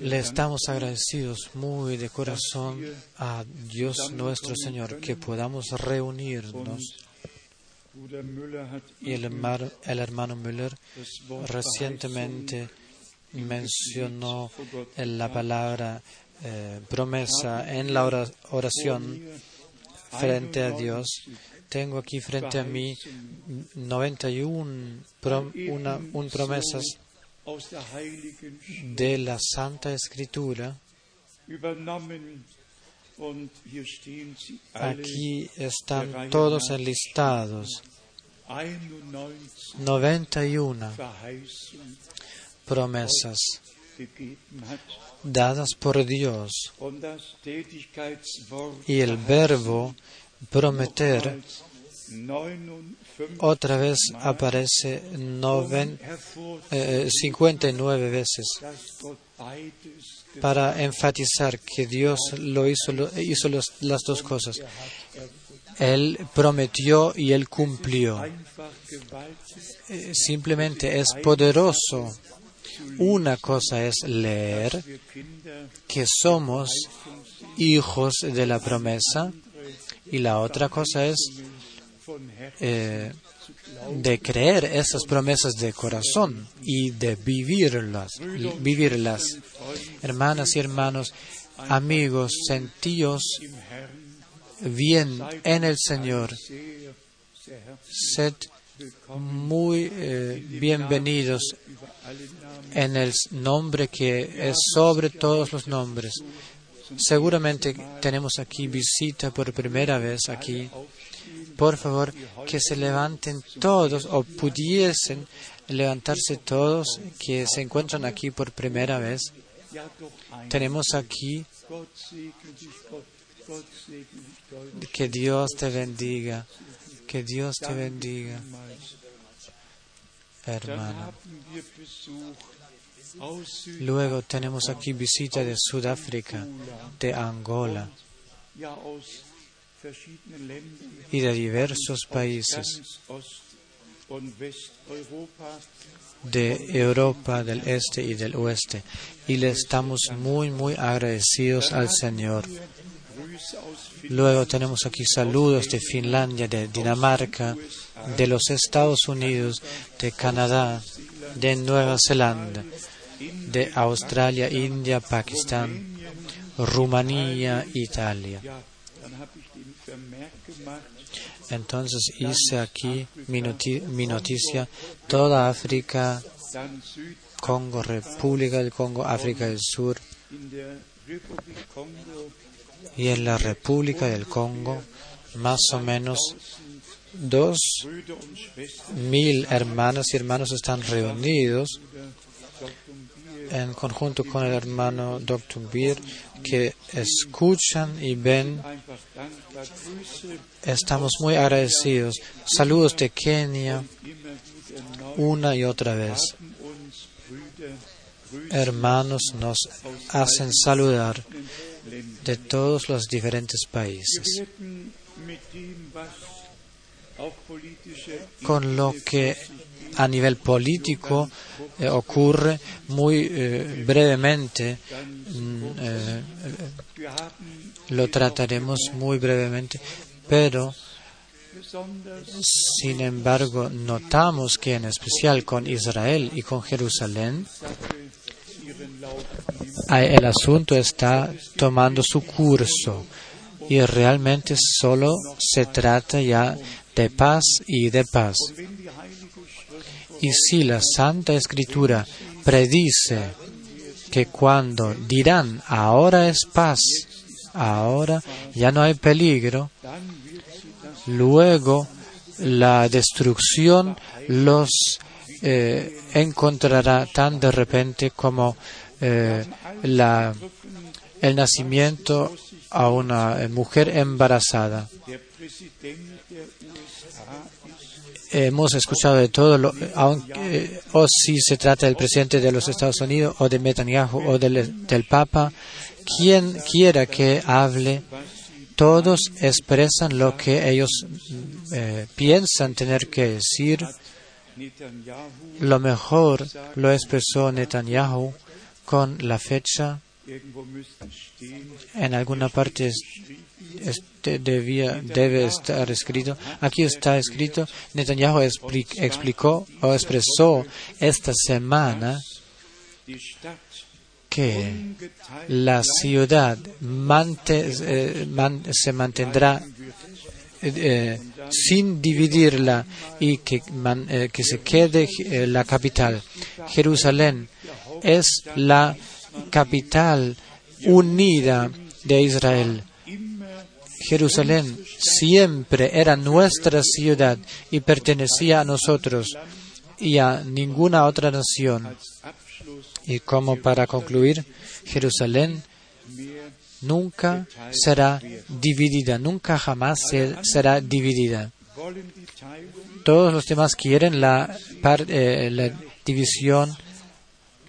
Le estamos agradecidos muy de corazón a Dios nuestro Señor que podamos reunirnos. Y el, hermano, el hermano Müller recientemente mencionó la palabra eh, promesa en la oración frente a Dios. Tengo aquí frente a mí 91 prom una, un promesas de la Santa Escritura. Aquí están todos enlistados. 91 promesas dadas por Dios. Y el verbo prometer otra vez aparece noven, eh, 59 veces para enfatizar que Dios lo hizo, hizo las dos cosas. Él prometió y él cumplió. Simplemente es poderoso. Una cosa es leer que somos hijos de la promesa y la otra cosa es eh, de creer esas promesas de corazón y de vivirlas, vivirlas. Hermanas y hermanos, amigos, sentíos bien en el Señor. Sed muy eh, bienvenidos en el nombre que es sobre todos los nombres. Seguramente tenemos aquí visita por primera vez aquí. Por favor, que se levanten todos o pudiesen levantarse todos que se encuentran aquí por primera vez. Tenemos aquí que Dios te bendiga, que Dios te bendiga, hermano. Luego tenemos aquí visita de Sudáfrica, de Angola y de diversos países de Europa del Este y del Oeste. Y le estamos muy, muy agradecidos al Señor. Luego tenemos aquí saludos de Finlandia, de Dinamarca, de los Estados Unidos, de Canadá, de Nueva Zelanda, de Australia, India, Pakistán, Rumanía, Italia. Entonces hice aquí mi, noticia, toda África, Congo, República del Congo, África del Sur. Y en la República del Congo, más o menos dos mil hermanas y hermanos están reunidos en conjunto con el hermano Dr. Beer, que escuchan y ven. Estamos muy agradecidos. Saludos de Kenia, una y otra vez. Hermanos nos hacen saludar de todos los diferentes países. Con lo que a nivel político eh, ocurre muy eh, brevemente. Mm, eh, lo trataremos muy brevemente, pero sin embargo notamos que en especial con Israel y con Jerusalén el asunto está tomando su curso y realmente solo se trata ya de paz y de paz. Y si la Santa Escritura predice que cuando dirán ahora es paz, ahora ya no hay peligro, luego la destrucción los eh, encontrará tan de repente como eh, el nacimiento a una mujer embarazada hemos escuchado de todo, lo, aunque, o si se trata del presidente de los Estados Unidos o de Netanyahu o del, del Papa, quien quiera que hable, todos expresan lo que ellos eh, piensan tener que decir Lo mejor lo expresó Netanyahu con la fecha. En alguna parte este debe estar escrito. Aquí está escrito. Netanyahu explicó o expresó esta semana que la ciudad eh, se mantendrá eh, sin dividirla y que, eh, que se quede la capital. Jerusalén es la capital unida de Israel. Jerusalén siempre era nuestra ciudad y pertenecía a nosotros y a ninguna otra nación. Y como para concluir, Jerusalén nunca será dividida, nunca jamás será dividida. Todos los demás quieren la, eh, división.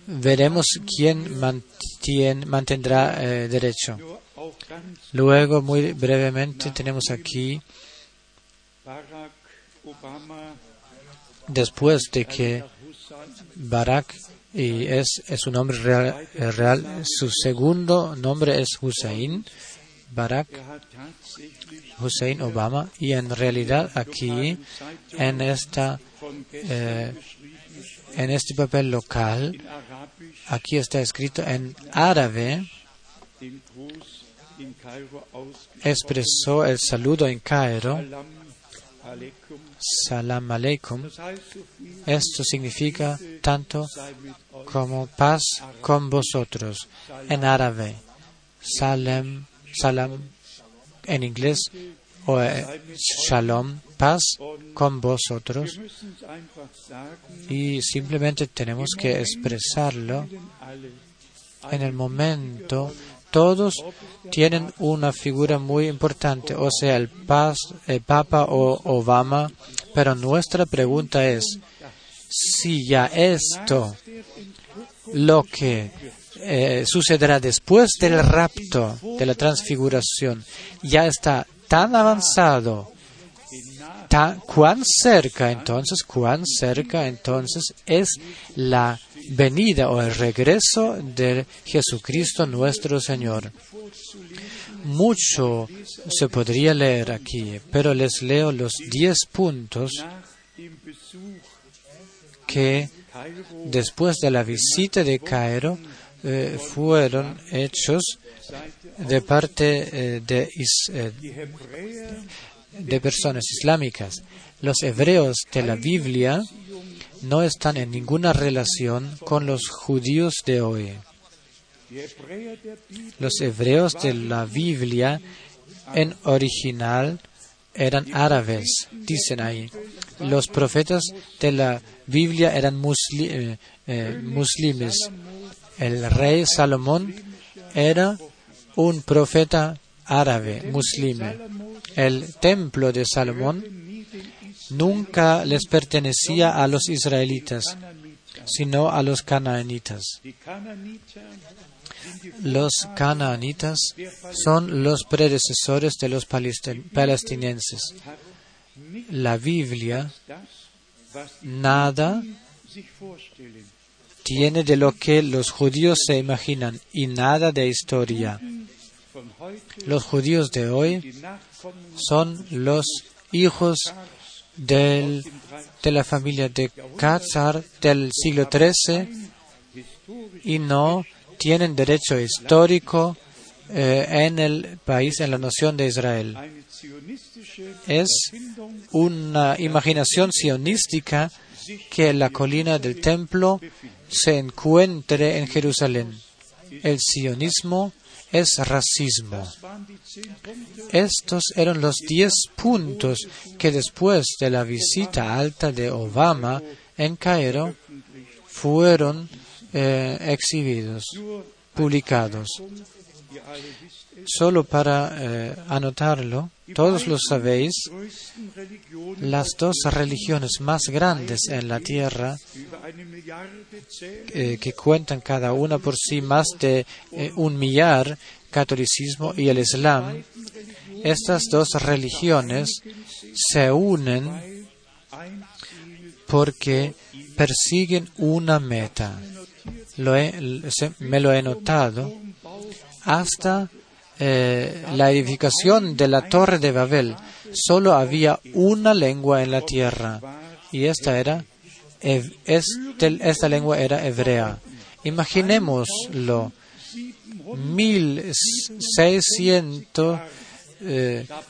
Veremos quién mantendrá eh, derecho. Luego, muy brevemente, tenemos aquí, después de que Barak y es, su nombre real, real, Su segundo nombre es Hussein, Barack Hussein Obama, y en realidad aquí, en, esta, eh, en este papel local, aquí está escrito en árabe, expresó el saludo en Cairo, Salam aleikum. Esto significa tanto como paz con vosotros en árabe. Salam, salam en inglés o eh, shalom, paz con vosotros. Y simplemente tenemos que expresarlo en el momento todos tienen una figura muy importante, o sea, el, Papa o Obama, pero nuestra pregunta es, si ya esto, lo que eh, sucederá después del rapto, de la transfiguración, ya está tan avanzado, tan, cuán cerca entonces, cuán cerca entonces es la venida o el regreso de Jesucristo nuestro Señor. Mucho se podría leer aquí, pero les leo los diez puntos que después de la visita de Cairo eh, fueron hechos de parte eh, eh, de personas islámicas. Los hebreos de la Biblia no están en ninguna relación con los judíos de hoy. Los hebreos de la Biblia en original eran árabes, dicen ahí. Los profetas de la Biblia eran eh, eh, muslimes. El rey Salomón era un profeta árabe, muslime. El templo de Salomón nunca les pertenecía a los israelitas, sino a los canaanitas. Los canaanitas son los predecesores de los palestinenses. La Biblia nada tiene de lo que los judíos se imaginan y nada de historia. Los judíos de hoy son los hijos de la familia de Katzar del siglo XIII y no tienen derecho histórico eh, en el país, en la nación de Israel. Es una imaginación sionística que la colina del templo se encuentre en Jerusalén. El sionismo es racismo. Estos eran los diez puntos que después de la visita alta de Obama en Cairo fueron eh, exhibidos, publicados. Solo para eh, anotarlo, todos lo sabéis, las dos religiones más grandes en la tierra, eh, que cuentan cada una por sí más de eh, un millar, catolicismo y el islam, estas dos religiones se unen porque persiguen una meta. Lo he- me lo he notado hasta eh, la edificación de la torre de Babel. Solo había una lengua en la tierra y esta era este- esta lengua era hebrea. Imaginémoslo.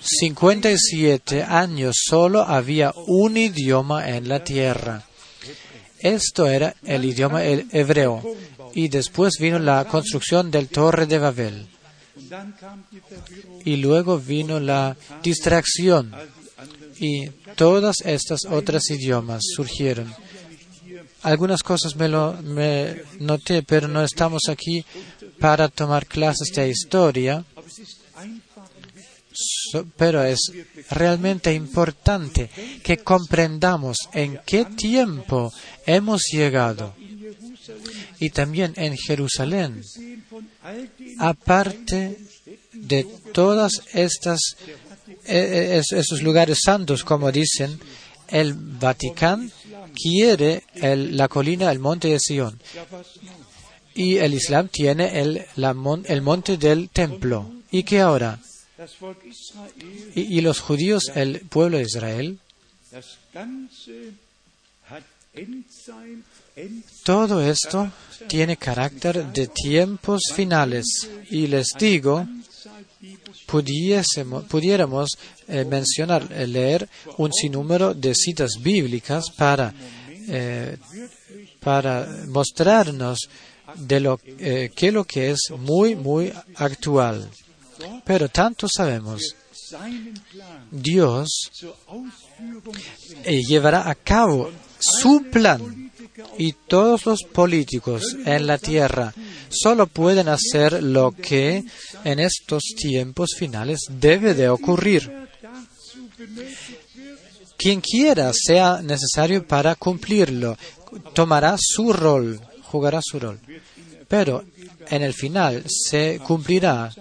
1657 años solo había un idioma en la tierra. Esto era el idioma hebreo. Y después vino la construcción del Torre de Babel. Y luego vino la distracción. Y todas estas otras idiomas surgieron. Algunas cosas me lo noté, pero no estamos aquí para tomar clases de historia. Pero es realmente importante que comprendamos en qué tiempo hemos llegado. Y también en Jerusalén, aparte de todas estas es- esos lugares santos, como dicen, el Vaticano quiere el- la colina, el monte de Sion. Y el Islam tiene el, la el monte del templo. ¿Y qué ahora? Y, y los judíos, el pueblo de Israel, todo esto tiene carácter de tiempos finales. Y les digo, pudiéramos eh, mencionar, eh, leer un sinnúmero de citas bíblicas para, eh, para mostrarnos de lo eh, que lo que es muy, muy actual. Pero tanto sabemos, Dios llevará a cabo su plan y todos los políticos en la tierra solo pueden hacer lo que en estos tiempos finales debe de ocurrir. Quien quiera sea necesario para cumplirlo, tomará su rol, jugará su rol. Pero en el final se cumplirá.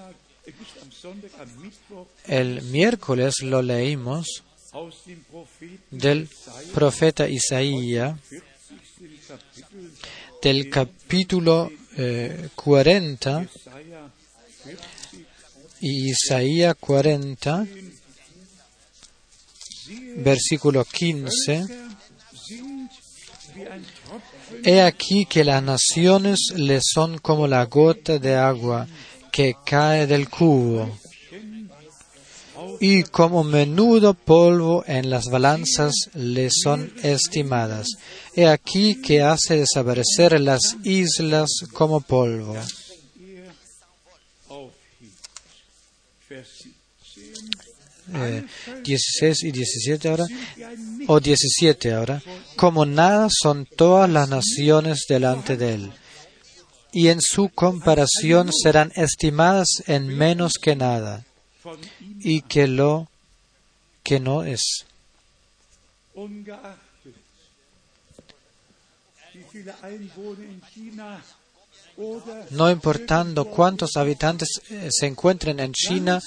El miércoles lo leímos del profeta Isaías, 40. Kapitel del capítulo eh, 40 Jesaja 40 y Isaías 40, versículo 15. sind wie ein Tropfen He aquí que las naciones le son como la gota de agua que cae del cubo y como menudo polvo en las balanzas le son estimadas. He aquí que hace desaparecer las islas como polvo. ihr aufhebt. Vers 17. Eh, 16 y 17 ahora, o 17 ahora, como nada son todas las naciones delante de él, y en su comparación serán estimadas en menos que nada, y que lo que no es. No importando cuántos habitantes eh, se encuentren en China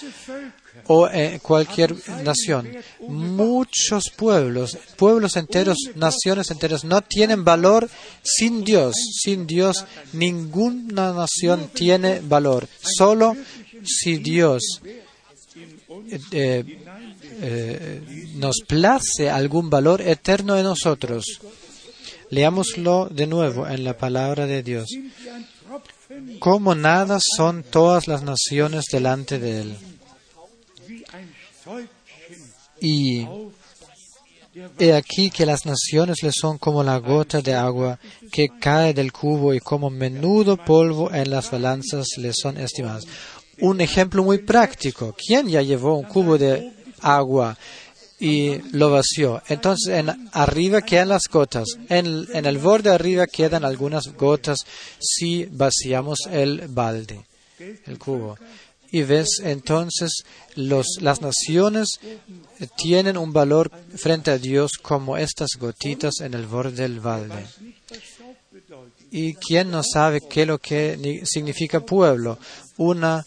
o en cualquier nación, muchos pueblos, pueblos enteros, naciones enteras, no tienen valor sin Dios. Sin Dios, ninguna nación tiene valor. Solo si Dios eh, nos place algún valor eterno en nosotros. Leámoslo de nuevo en la palabra de Dios. Como nada son todas las naciones delante de Él. Y he aquí que las naciones le son como la gota de agua que cae del cubo y como menudo polvo en las balanzas le son estimadas. Un ejemplo muy práctico. ¿Quién ya llevó un cubo de agua y lo vació? Entonces en arriba quedan las gotas. En, el borde arriba quedan algunas gotas si vaciamos el balde, el cubo. Y ves, entonces las naciones tienen un valor frente a Dios como estas gotitas en el borde del balde. ¿Y quién no sabe qué lo que ni- significa pueblo? Una,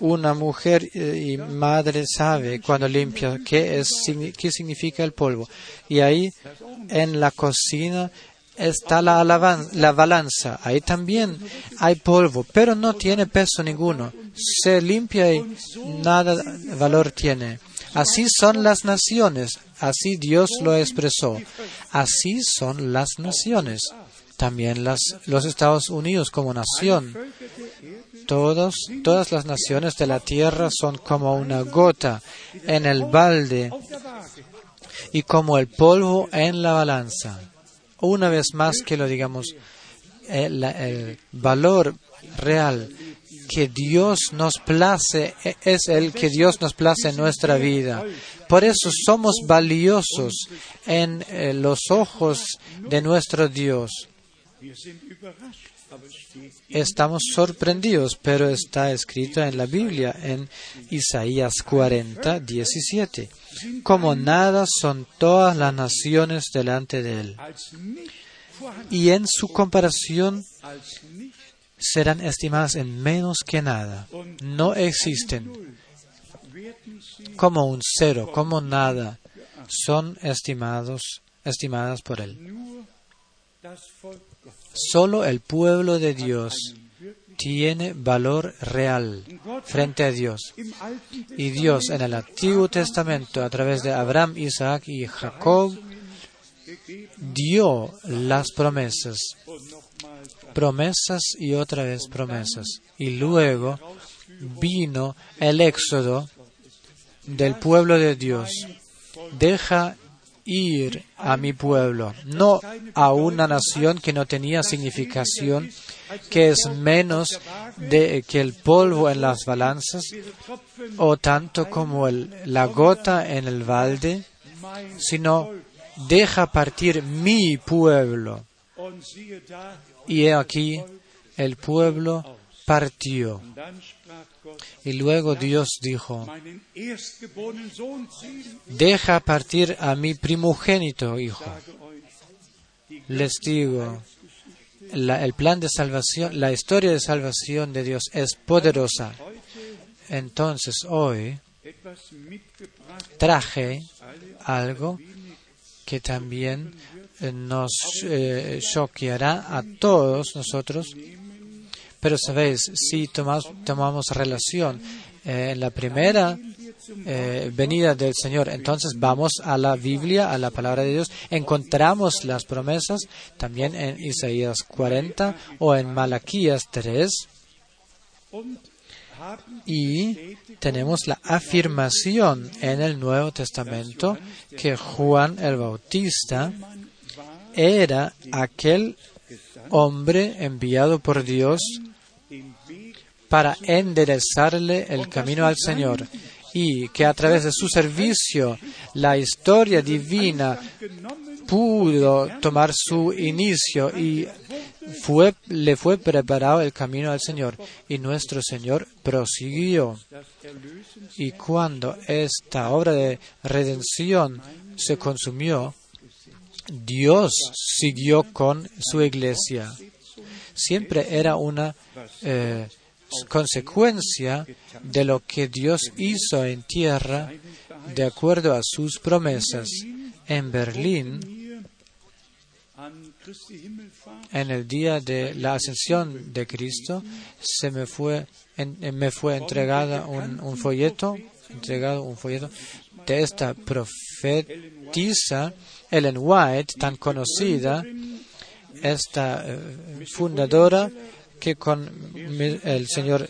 una mujer eh, y madre sabe cuando limpia qué, es, qué significa el polvo. Y ahí en la cocina está la, la balanza. Ahí también hay polvo, pero no tiene peso ninguno. Se limpia y nada valor tiene. Así son las naciones. Así Dios lo expresó. Así son las naciones. También los Estados Unidos como nación. Todas las naciones de la tierra son como una gota en el balde y como el polvo en la balanza. Una vez más que lo digamos, el, el valor real que Dios nos place e- es el que Dios nos place en nuestra vida. Por eso somos valiosos en eh, los ojos de nuestro Dios. Estamos sorprendidos, pero está escrito en la Biblia, en Isaías 40, 17. Como nada son todas las naciones delante de él. Y en su comparación serán estimadas en menos que nada. No existen como un cero, como nada. Son estimados, estimadas por él. Solo el pueblo de Dios tiene valor real frente a Dios. Y Dios en el Antiguo Testamento, a través de Abraham, Isaac y Jacob, dio las promesas, promesas y otra vez promesas. Y luego vino el éxodo del pueblo de Dios. Deja ir a mi pueblo, no a una nación que no tenía significación, que es menos de, que el polvo en las balanzas, o tanto como la gota en el balde, sino deja partir mi pueblo. Y aquí, el pueblo partió. Y luego Dios dijo, deja partir a mi primogénito hijo. Les digo, el plan de salvación, la historia de salvación de Dios es poderosa. Entonces hoy traje algo que también nos eh, choqueará a todos nosotros. Pero sabéis, si tomamos relación eh, en la primera eh, venida del Señor, entonces vamos a la Biblia, a la palabra de Dios, encontramos las promesas también en Isaías 40 o en Malaquías 3 und haben y tenemos la afirmación en el Nuevo Testamento que Juan el Bautista era aquel hombre enviado por Dios para enderezarle el camino al Señor y que a través de su servicio la historia divina pudo tomar su inicio y fue, le fue preparado el camino al Señor y nuestro Señor prosiguió. Y cuando esta obra de redención se consumió, Dios siguió con su iglesia. Siempre era una eh, consecuencia de lo que Dios hizo en tierra de acuerdo a sus promesas. En Berlín, en el día de la ascensión de Cristo, se me fue, me fue entregada un, un folleto, entregado un folleto de esta profetisa Ellen White, tan conocida, esta eh, fundadora que con el señor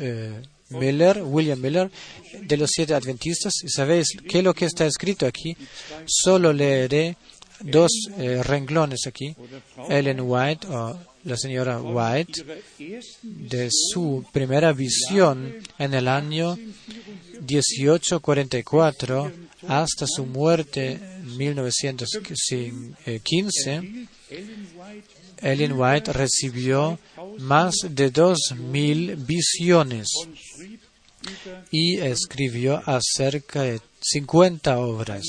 eh, Miller, William Miller, de los siete adventistas, sabéis qué lo que está escrito aquí, solo leeré dos eh, renglones aquí. Ellen White o la señora White de su primera visión en el año 1844 hasta su muerte en 1915, Ellen White recibió más de dos mil visiones y escribió acerca de 50 obras.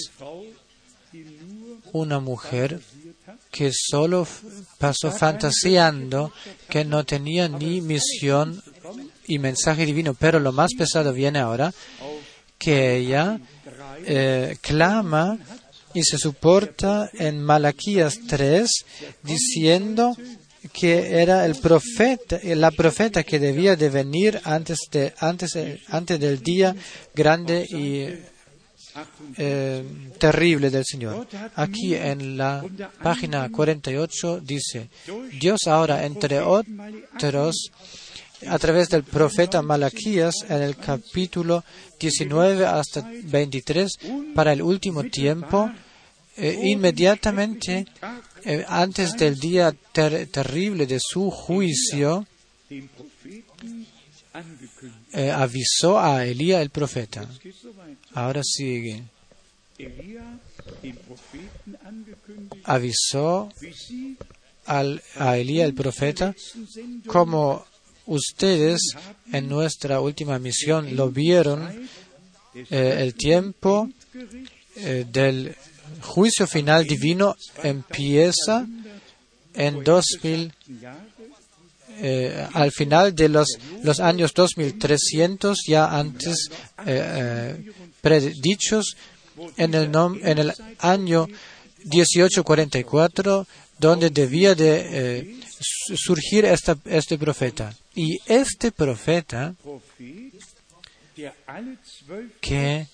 Una mujer que solo pasó fantaseando, que no tenía ni misión y mensaje divino. Pero lo más pesado viene ahora, que ella eh, clama y se soporta en Malaquías 3 diciendo que era el profeta, la profeta que debía de venir antes, de, antes, del día grande y eh, terrible del Señor. Aquí en la página 48 dice, Dios ahora, entre otros, a través del profeta Malaquías, en el capítulo 19 hasta 23, para el último tiempo, eh, inmediatamente eh, antes del día ter- terrible de su juicio, eh, avisó a Elías el profeta. Ahora sigue. Avisó a Elías el profeta como ustedes en nuestra última misión lo vieron eh, el tiempo eh, del juicio final divino empieza en 2000 Jahre eh, al final de los, los años 2300 ya antes eh, predichos en el, nom- en el año 1844 donde debía de surgir esta- este profeta y este profeta que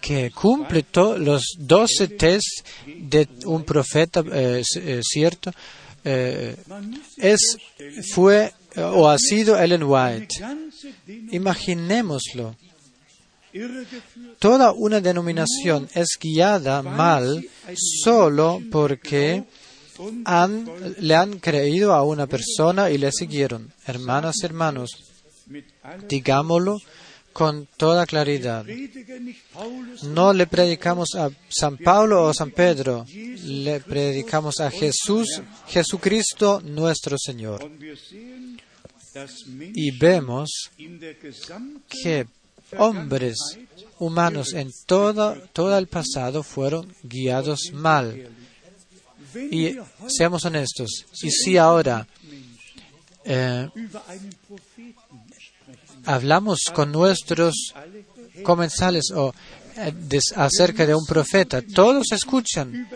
que cumple to- los doce test de un profeta eh, eh, cierto eh, es fue o ha sido Ellen White. Imaginémoslo. Toda una denominación es guiada mal solo porque le han creído a una persona y le siguieron. Hermanas hermanos, digámoslo con toda claridad. No le predicamos a San Pablo o San Pedro, le predicamos a Jesús, Jesucristo nuestro Señor. Y vemos que hombres humanos en todo, todo el pasado fueron guiados mal. Y seamos honestos, y si ahora eh, hablamos con nuestros comensales o eh, acerca de un profeta, todos escuchan.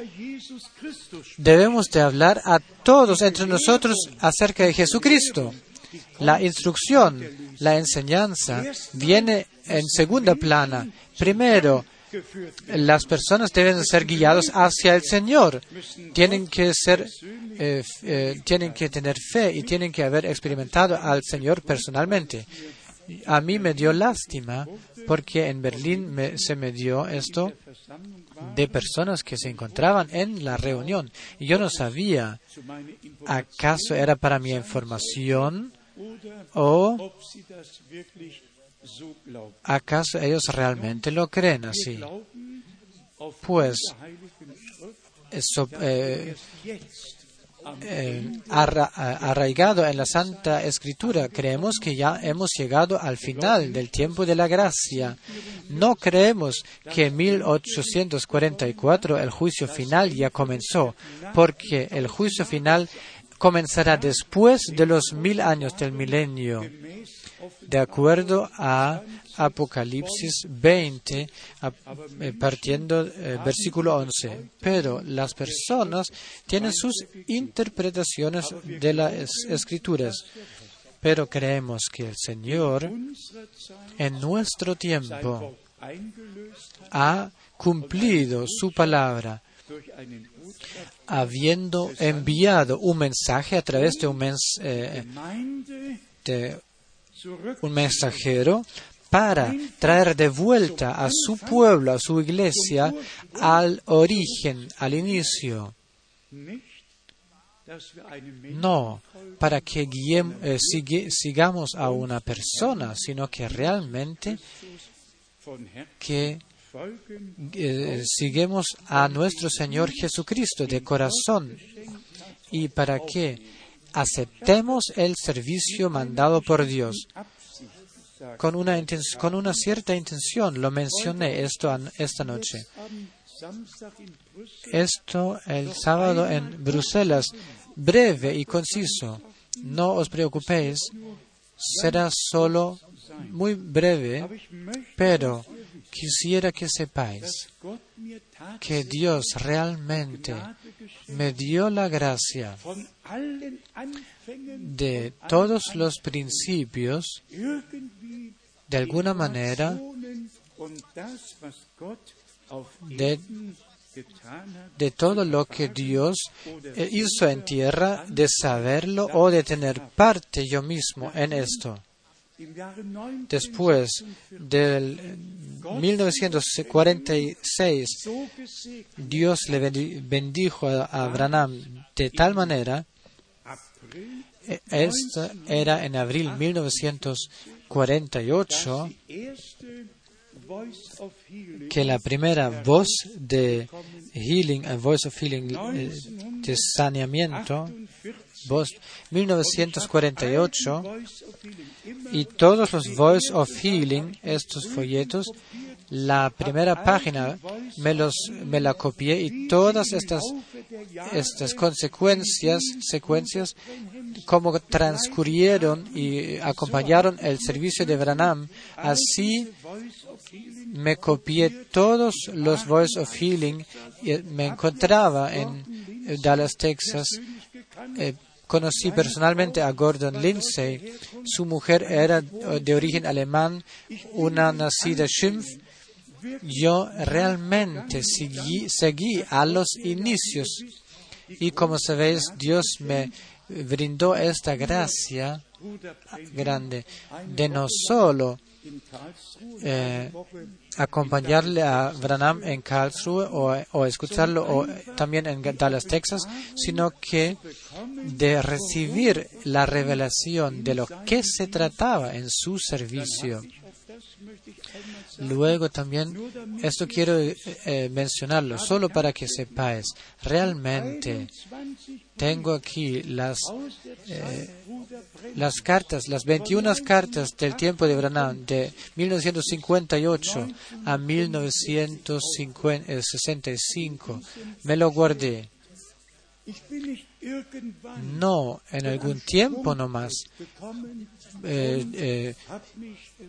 Debemos de hablar a todos entre nosotros acerca de Jesucristo. La instrucción, la enseñanza viene en segunda plana. Primero, las personas deben ser guiadas hacia el Señor. Tienen que ser, eh, eh, tienen que tener fe y tienen que haber experimentado al Señor personalmente. A mí me dio lástima porque en Berlín se me dio esto de personas que se encontraban en la reunión y yo no sabía acaso era para mi información o acaso ellos realmente lo creen así. Pues, eh, eh, a- arraigado en la Santa Escritura, creemos que ya hemos llegado al final del tiempo de la gracia. No creemos que en 1844 el juicio final ya comenzó, porque el juicio final comenzará después de los mil años del milenio, de acuerdo a Apocalipsis 20, a- eh, partiendo eh, versículo 11. Pero las personas tienen sus interpretaciones de las escrituras. Pero creemos que el Señor en nuestro tiempo ha cumplido su palabra, habiendo enviado un mensaje a través de un, mens- eh, de un mensajero para traer de vuelta a su pueblo, a su iglesia, al origen, al inicio. No para que eh, sigamos a una persona, sino que realmente que eh, seguimos a nuestro Señor Jesucristo de corazón y para que aceptemos el servicio mandado por Dios. Con una, con una cierta intención, lo mencioné esto esta noche. esto el sábado en Bruselas, breve y conciso. No os preocupéis, será solo muy breve, pero quisiera que sepáis que Dios realmente me dio la gracia de todos los principios, de alguna manera, de, de todo lo que Dios eh, hizo en tierra, de saberlo o de tener parte yo mismo en esto. Después del 1946, Dios le bendijo a Abraham de tal manera, e, esto era en abril 1948, que la primera voz de healing, a voice of healing, eh, de saneamiento, voz 1948, y todos los voice of healing, estos folletos, la primera página me, los, me la copié y todas estas, estas consecuencias, secuencias, como transcurrieron y acompañaron el servicio de Branham, así me copié todos los Voice of Healing y me encontraba en Dallas, Texas. Eh, conocí personalmente a Gordon Lindsay. Su mujer era de origen alemán, una nacida Schimpf. Yo realmente seguí, seguí a los inicios y como sabéis, Dios me brindó esta gracia grande de no solo eh, acompañarle a Branham en Karlsruhe o, escucharlo o también en Dallas, Texas, sino que de recibir la revelación de lo que se trataba en su servicio. Luego también, esto quiero eh, mencionarlo, solo para que sepáis, realmente tengo aquí las, eh, las cartas, las 21 cartas del tiempo de Branham, de 1958 a 1965. Me lo guardé. No en algún tiempo nomás. Eh, eh,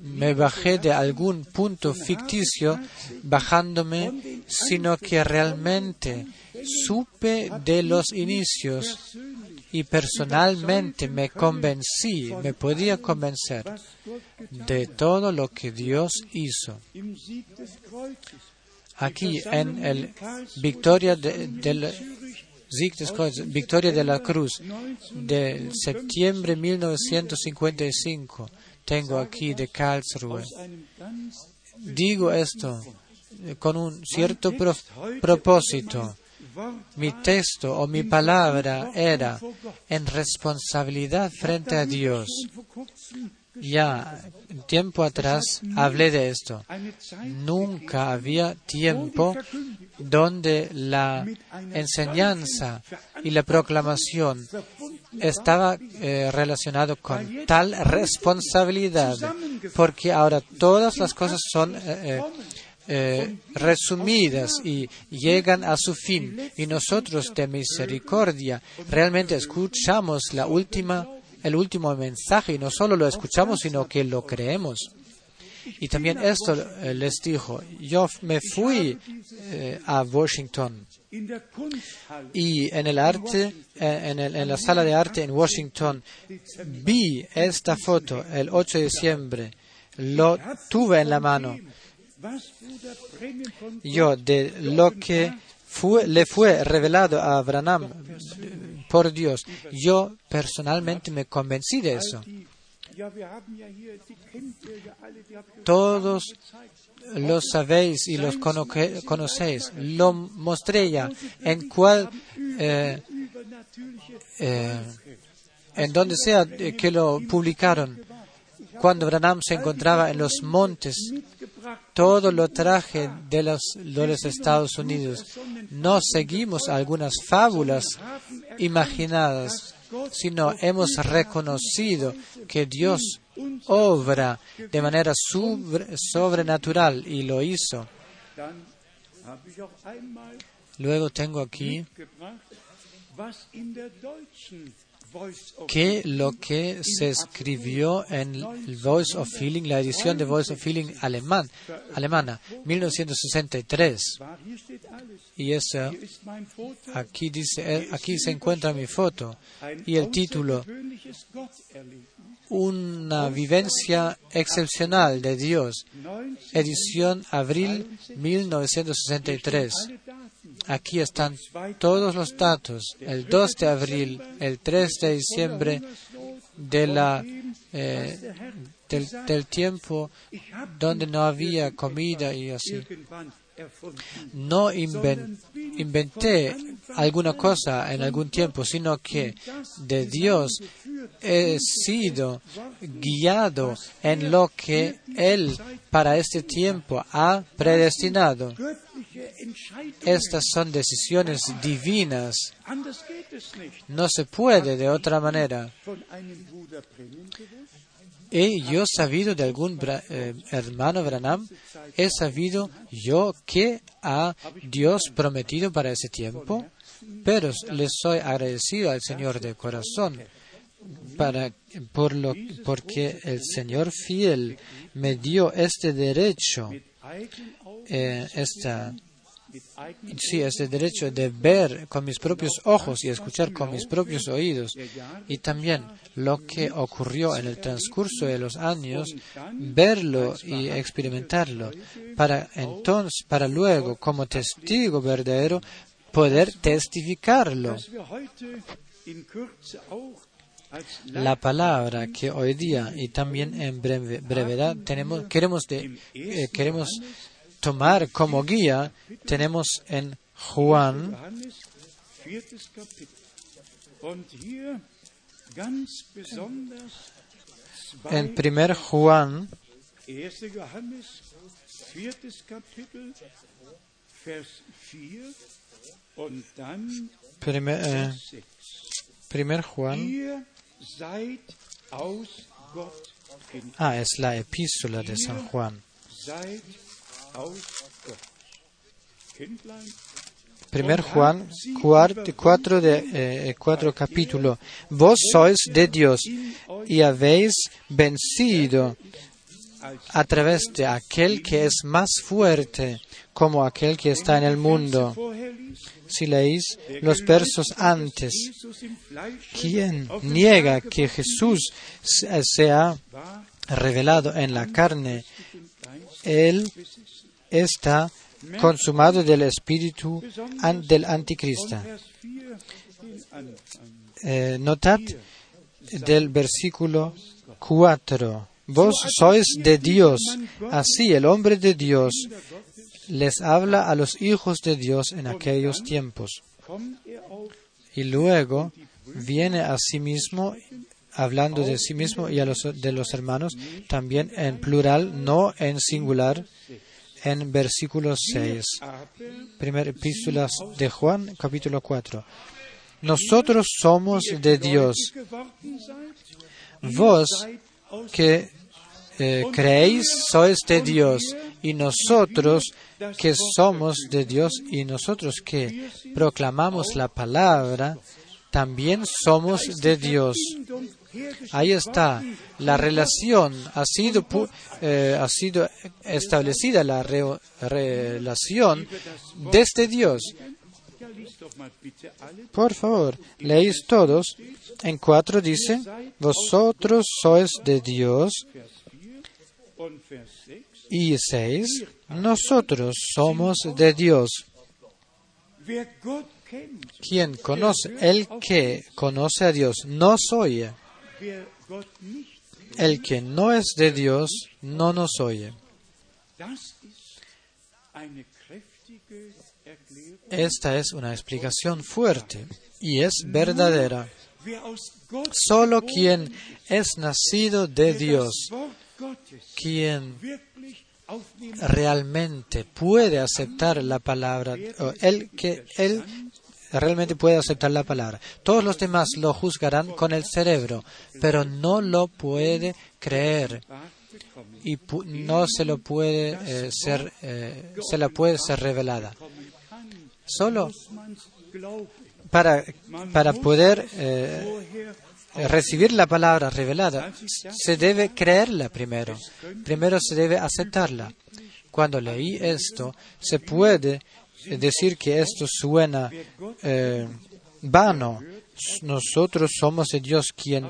me bajé de algún punto ficticio bajándome, sino que realmente supe de los inicios y personalmente me convencí, me podía convencer de todo lo que Dios hizo. Aquí en el Victoria de, del Victoria de la Cruz de septiembre 1955 tengo aquí de Karlsruhe. Digo esto con un cierto propósito mi texto o mi palabra era en responsabilidad frente a Dios. Ya tiempo atrás hablé de esto. Nunca había tiempo donde la enseñanza y la proclamación estaba eh, relacionado con tal responsabilidad, porque ahora todas las cosas son eh, eh, eh, resumidas y llegan a su fin. Y nosotros de misericordia realmente escuchamos la última, el último mensaje y no solo lo escuchamos, sino que lo creemos. Y también esto eh, les dijo, yo me fui eh, a Washington. Y en el arte, en, en, la sala de arte en Washington, vi esta foto el 8 de diciembre, lo tuve en la mano. Yo de lo que le fue revelado a Abraham por Dios, yo personalmente me convencí de eso. Todos lo sabéis y los conocéis. Lo mostré ya en cual, eh, eh, en donde sea que lo publicaron. Cuando Branham se encontraba en los montes todo lo traje de los, Estados Unidos. No seguimos algunas fábulas imaginadas, sino hemos reconocido que Dios obra de manera sobrenatural y lo hizo. Luego tengo aquí que lo que se escribió en el Voice of Feeling, la edición de Voice of Feeling alemán, alemana, 1963. war. Hier steht alles. Y mein Foto. aquí dice, eh, aquí se encuentra mi foto y el título. Una vivencia excepcional de Dios, 19 edición abril 1963. alle Daten. Aquí están todos los datos. El 2 de abril, el 3 de diciembre de la, eh, del, tiempo donde no había comida y así. No inven- inventé alguna cosa en algún tiempo, sino que de Dios he sido guiado en lo que Él para este tiempo ha predestinado. Estas son decisiones divinas. No se puede de otra manera. He yo sabido de algún eh, hermano Branham, he sabido yo que ha Dios prometido para ese tiempo, pero le soy agradecido al Señor de corazón para, por lo, porque el Señor fiel me dio este derecho, eh, esta, sí, este derecho de ver con mis propios ojos y escuchar con mis propios oídos y también lo que ocurrió en el transcurso de los años, verlo y experimentarlo, para entonces, para luego, como testigo verdadero, poder testificarlo. La palabra que hoy día y también en breve- brevedad tenemos, queremos, de- eh, queremos tomar como guía, tenemos en Juan en primer Juan 1. Johannes, viertes Kapitel, Vers 4 und dann primer, eh, Vers 6. primer Juan ah es la epístola de San Juan primer Juan cuart- cuatro de eh, capítulo. Vos sois de Dios y habéis vencido a través de aquel que es más fuerte como aquel que está en el mundo. Si leéis los versos antes quien niega que Jesús se se ha war, revelado en la carne él está consumado del espíritu del anticristo. Vers 4 den Anfang. Eh, notad del versículo 4. Vos sois de Dios. Así el hombre de Dios les habla a los hijos de Dios en aquellos tiempos. Y luego viene a sí mismo, hablando de sí mismo y a los, de los hermanos, también en plural, no en singular, en versículo 6. aber Primera epístola de Juan, capítulo 4. Nosotros somos de Dios. Vos que eh, creéis sois de Dios y nosotros que somos de Dios y nosotros que proclamamos la palabra también somos de Dios. Ahí está, la relación ha sido, eh, ha sido establecida, la re- relación desde Dios. Bitte alle. Por favor, leéis todos. En cuatro dice, vosotros sois de Dios. Vers 4 und Vers 6. Y seis, nosotros somos de Dios. Quien conoce, el que conoce a Dios, no oye. El que no es de Dios, no nos oye. Esta es una explicación fuerte y es verdadera. Solo quien es nacido de Dios, quien realmente puede aceptar la palabra, el que él realmente puede aceptar la palabra. Todos los demás lo juzgarán con el cerebro, pero no lo puede creer. y no se lo puede eh, ser, eh, se la puede ser revelada. Solo para, para poder eh, recibir la palabra revelada, se debe creerla primero. Primero se debe aceptarla. Cuando leí esto, se puede decir que esto suena eh, vano. Nosotros somos el Dios quien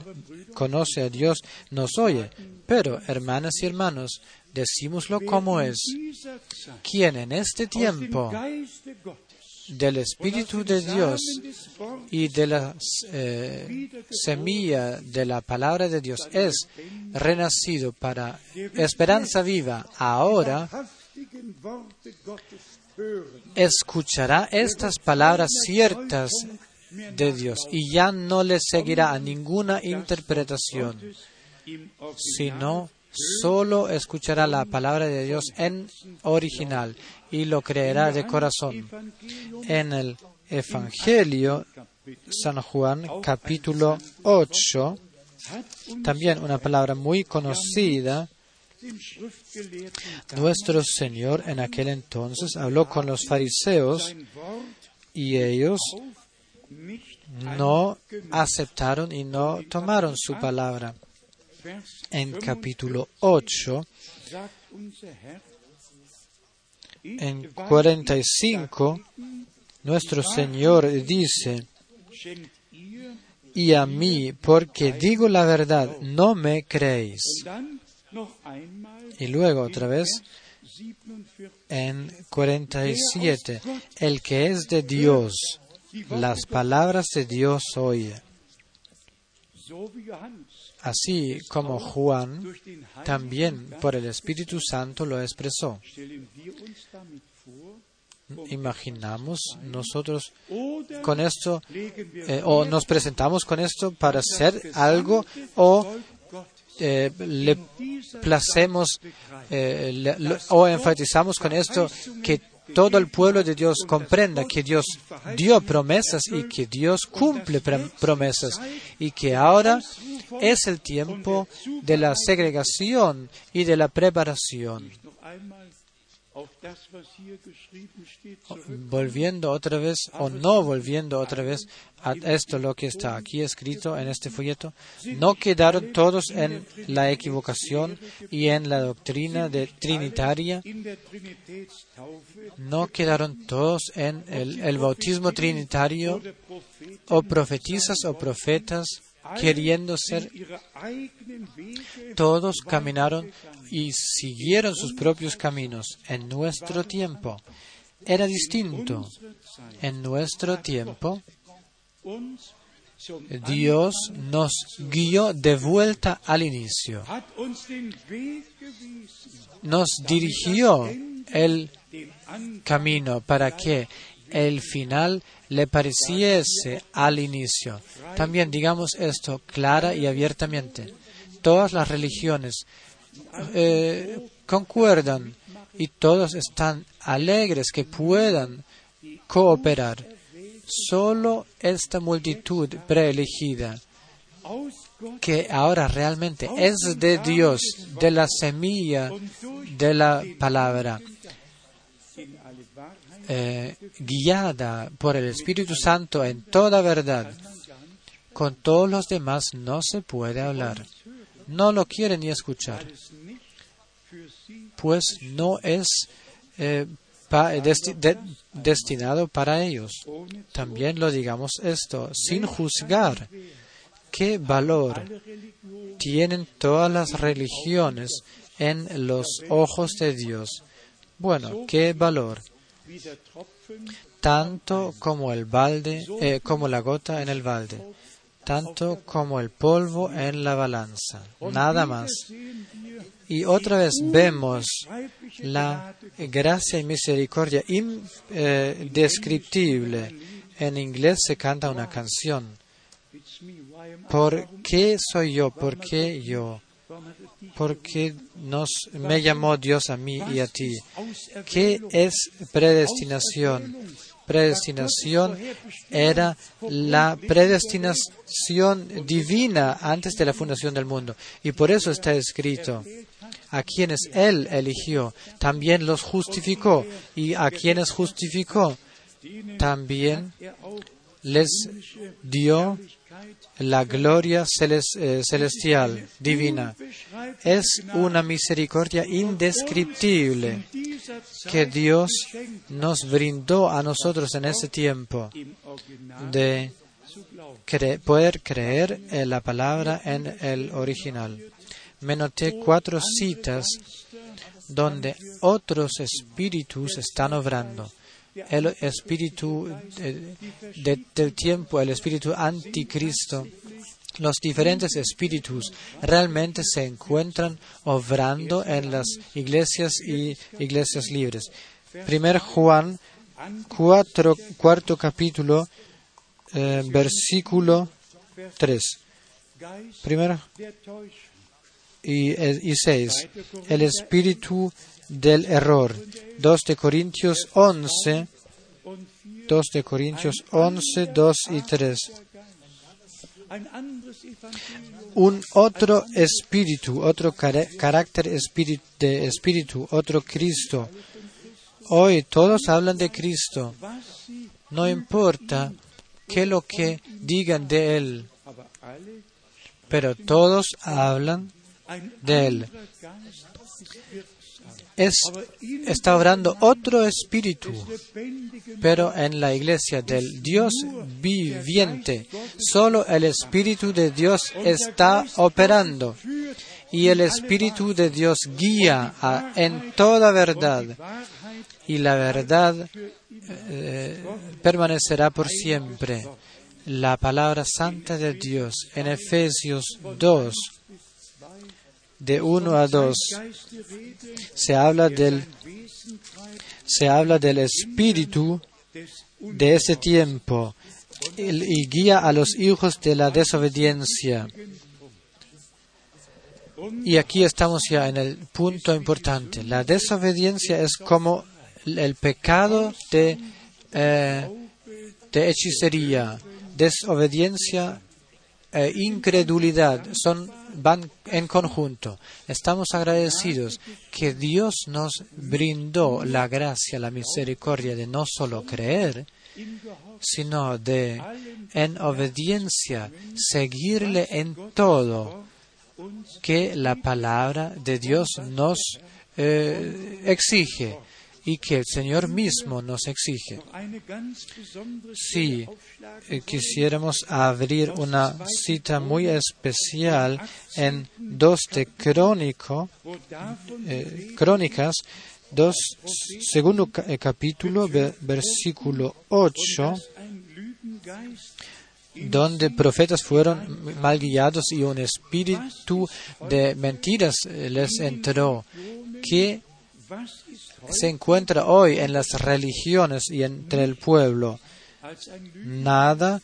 conoce a Dios, nos oye. Pero, hermanas y hermanos, decímoslo como es. Quien en este tiempo del Espíritu de Dios y de la eh, semilla de la palabra de Dios es renacido para esperanza viva ahora, escuchará estas palabras ciertas de Dios y ya no le seguirá a ninguna interpretación, sino solo escuchará la palabra de Dios en original y lo creerá de corazón. En el Evangelio San Juan capítulo 8, hat uns también una palabra muy conocida, nuestro Señor en aquel entonces habló con los fariseos y ellos no aceptaron y no tomaron su palabra. En capítulo 8, sagt unser Herr, en 45, nuestro Señor dice, y a mí, porque digo la verdad, no me creéis. Y luego otra vez 47 en 47, el que es de Dios, las palabras de Dios oye. Así como Juan también por el Espíritu Santo lo expresó. Imaginamos nosotros con esto eh, o nos presentamos con esto para hacer algo o eh, le placemos eh, o enfatizamos con esto que todo el pueblo de Dios comprenda que Dios dio promesas y que Dios cumple prom- promesas y que ahora es el tiempo de la segregación y de la preparación. Volviendo otra vez o no volviendo otra vez a esto lo que está aquí escrito en este folleto, no quedaron todos en la equivocación y en la doctrina de trinitaria no quedaron todos en el, el bautismo trinitario o profetizas o profetas queriendo ser, todos caminaron y siguieron sus propios caminos. En nuestro tiempo era distinto. En nuestro tiempo Dios nos guió de vuelta al inicio. Nos dirigió el camino para que el final le pareciese al inicio. También digamos esto clara y abiertamente. Todas las religiones eh, concuerdan y todos están alegres que puedan cooperar. Solo esta multitud preelegida que ahora realmente es de Dios, de la semilla de la palabra, eh, guiada por el Espíritu Santo en toda verdad. Con todos los demás no se puede hablar. No lo quieren ni escuchar, pues no es eh, de- destinado para ellos. También lo digamos esto, sin juzgar. ¿Qué valor tienen todas las religiones en los ojos de Dios? Bueno, ¿qué valor? tanto como el balde, eh, como la gota en el balde, tanto como el polvo en la balanza, nada más. Y otra vez vemos la gracia y misericordia indescriptible. En inglés se canta una canción. ¿Por qué soy yo? ¿Por qué yo? Warum hat dich ¿Por qué nos, me llamó Dios a mí y a ti? ¿Qué es predestinación? Predestinación era la predestinación divina antes de la fundación del mundo. Y por eso está escrito, a quienes Él eligió, también los justificó. Y a quienes justificó, también les dio la gloria eh, celestial, divina. Es una misericordia indescriptible que Dios nos brindó a nosotros en ese tiempo de poder creer en la palabra en el original. Me noté cuatro citas donde otros espíritus están obrando. El espíritu de- del tiempo, el espíritu anticristo, los diferentes espíritus realmente se encuentran obrando en las iglesias y iglesias libres. Primer Juan, cuatro, cuarto capítulo, eh, versículo 3. Geist Primero y, eh, y 6. El espíritu del error. 2 de Corintios 11, Und vier 2 de Corintios 11, 2 y 3. ein anderes Evangelium. Un otro espíritu, otro carácter de espíritu, otro Cristo. Hoy todos hablan de Cristo. No importa qué lo que digan de Él, pero todos hablan de Él. Es, está obrando otro espíritu, pero en la iglesia del Dios viviente, solo el Espíritu de Dios está operando. Y el Espíritu de Dios guía en toda verdad. Y la verdad eh, permanecerá por siempre. La palabra santa de Dios en Efesios 2, de 1 a 2, Geiste rede se habla del, se habla del Espíritu de ese tiempo y guía a los hijos de la desobediencia. Y aquí estamos ya en el punto importante. La desobediencia es como el pecado de, eh, de hechicería. Desobediencia e incredulidad son, van en conjunto. Estamos agradecidos que Dios nos brindó la gracia, la misericordia de no solo creer, sino de, en obediencia, seguirle en todo que la palabra de Dios nos eh, exige y que el Señor mismo nos exige. Si eh, quisiéramos abrir una cita muy especial en 2 de Crónico, eh, Crónicas, dos, segundo ca- eh, capítulo, ve- versículo 8, ein Lügengeist donde profetas fueron mal guiados y un espíritu de mentiras les entró, que se encuentra hoy en las religiones y entre el pueblo. Nada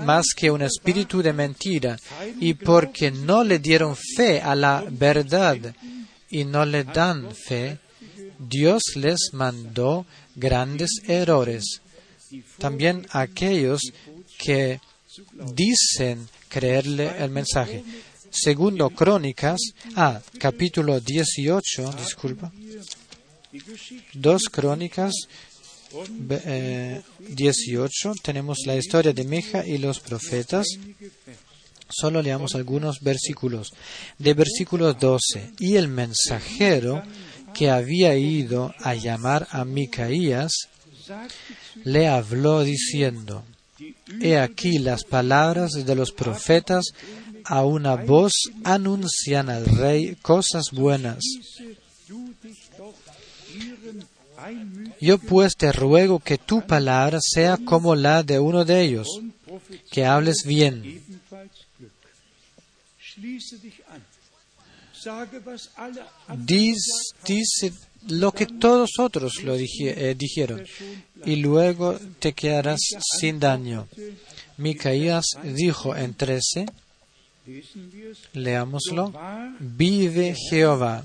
más que un espíritu de mentira. Y porque no le dieron fe a la verdad y no le dan fe, Dios les mandó grandes errores. También aquellos que dicen creerle el mensaje. Segundo Crónicas, ah, capítulo 18, disculpa. Dos Crónicas eh, 18 tenemos la historia de Meja y los profetas. Solo leamos algunos versículos. De versículo 12. Y el mensajero que había ido a llamar a Micaías le habló diciendo, He aquí las palabras de los profetas a una voz anuncian al rey cosas buenas. Yo pues te ruego que tu palabra sea como la de uno de ellos, que hables bien. Dis- dice lo que todos otros lo eh, dijeron, y luego te quedarás sin daño. Micaías dijo en 13, lesen wir es, leámoslo, vive Jehová,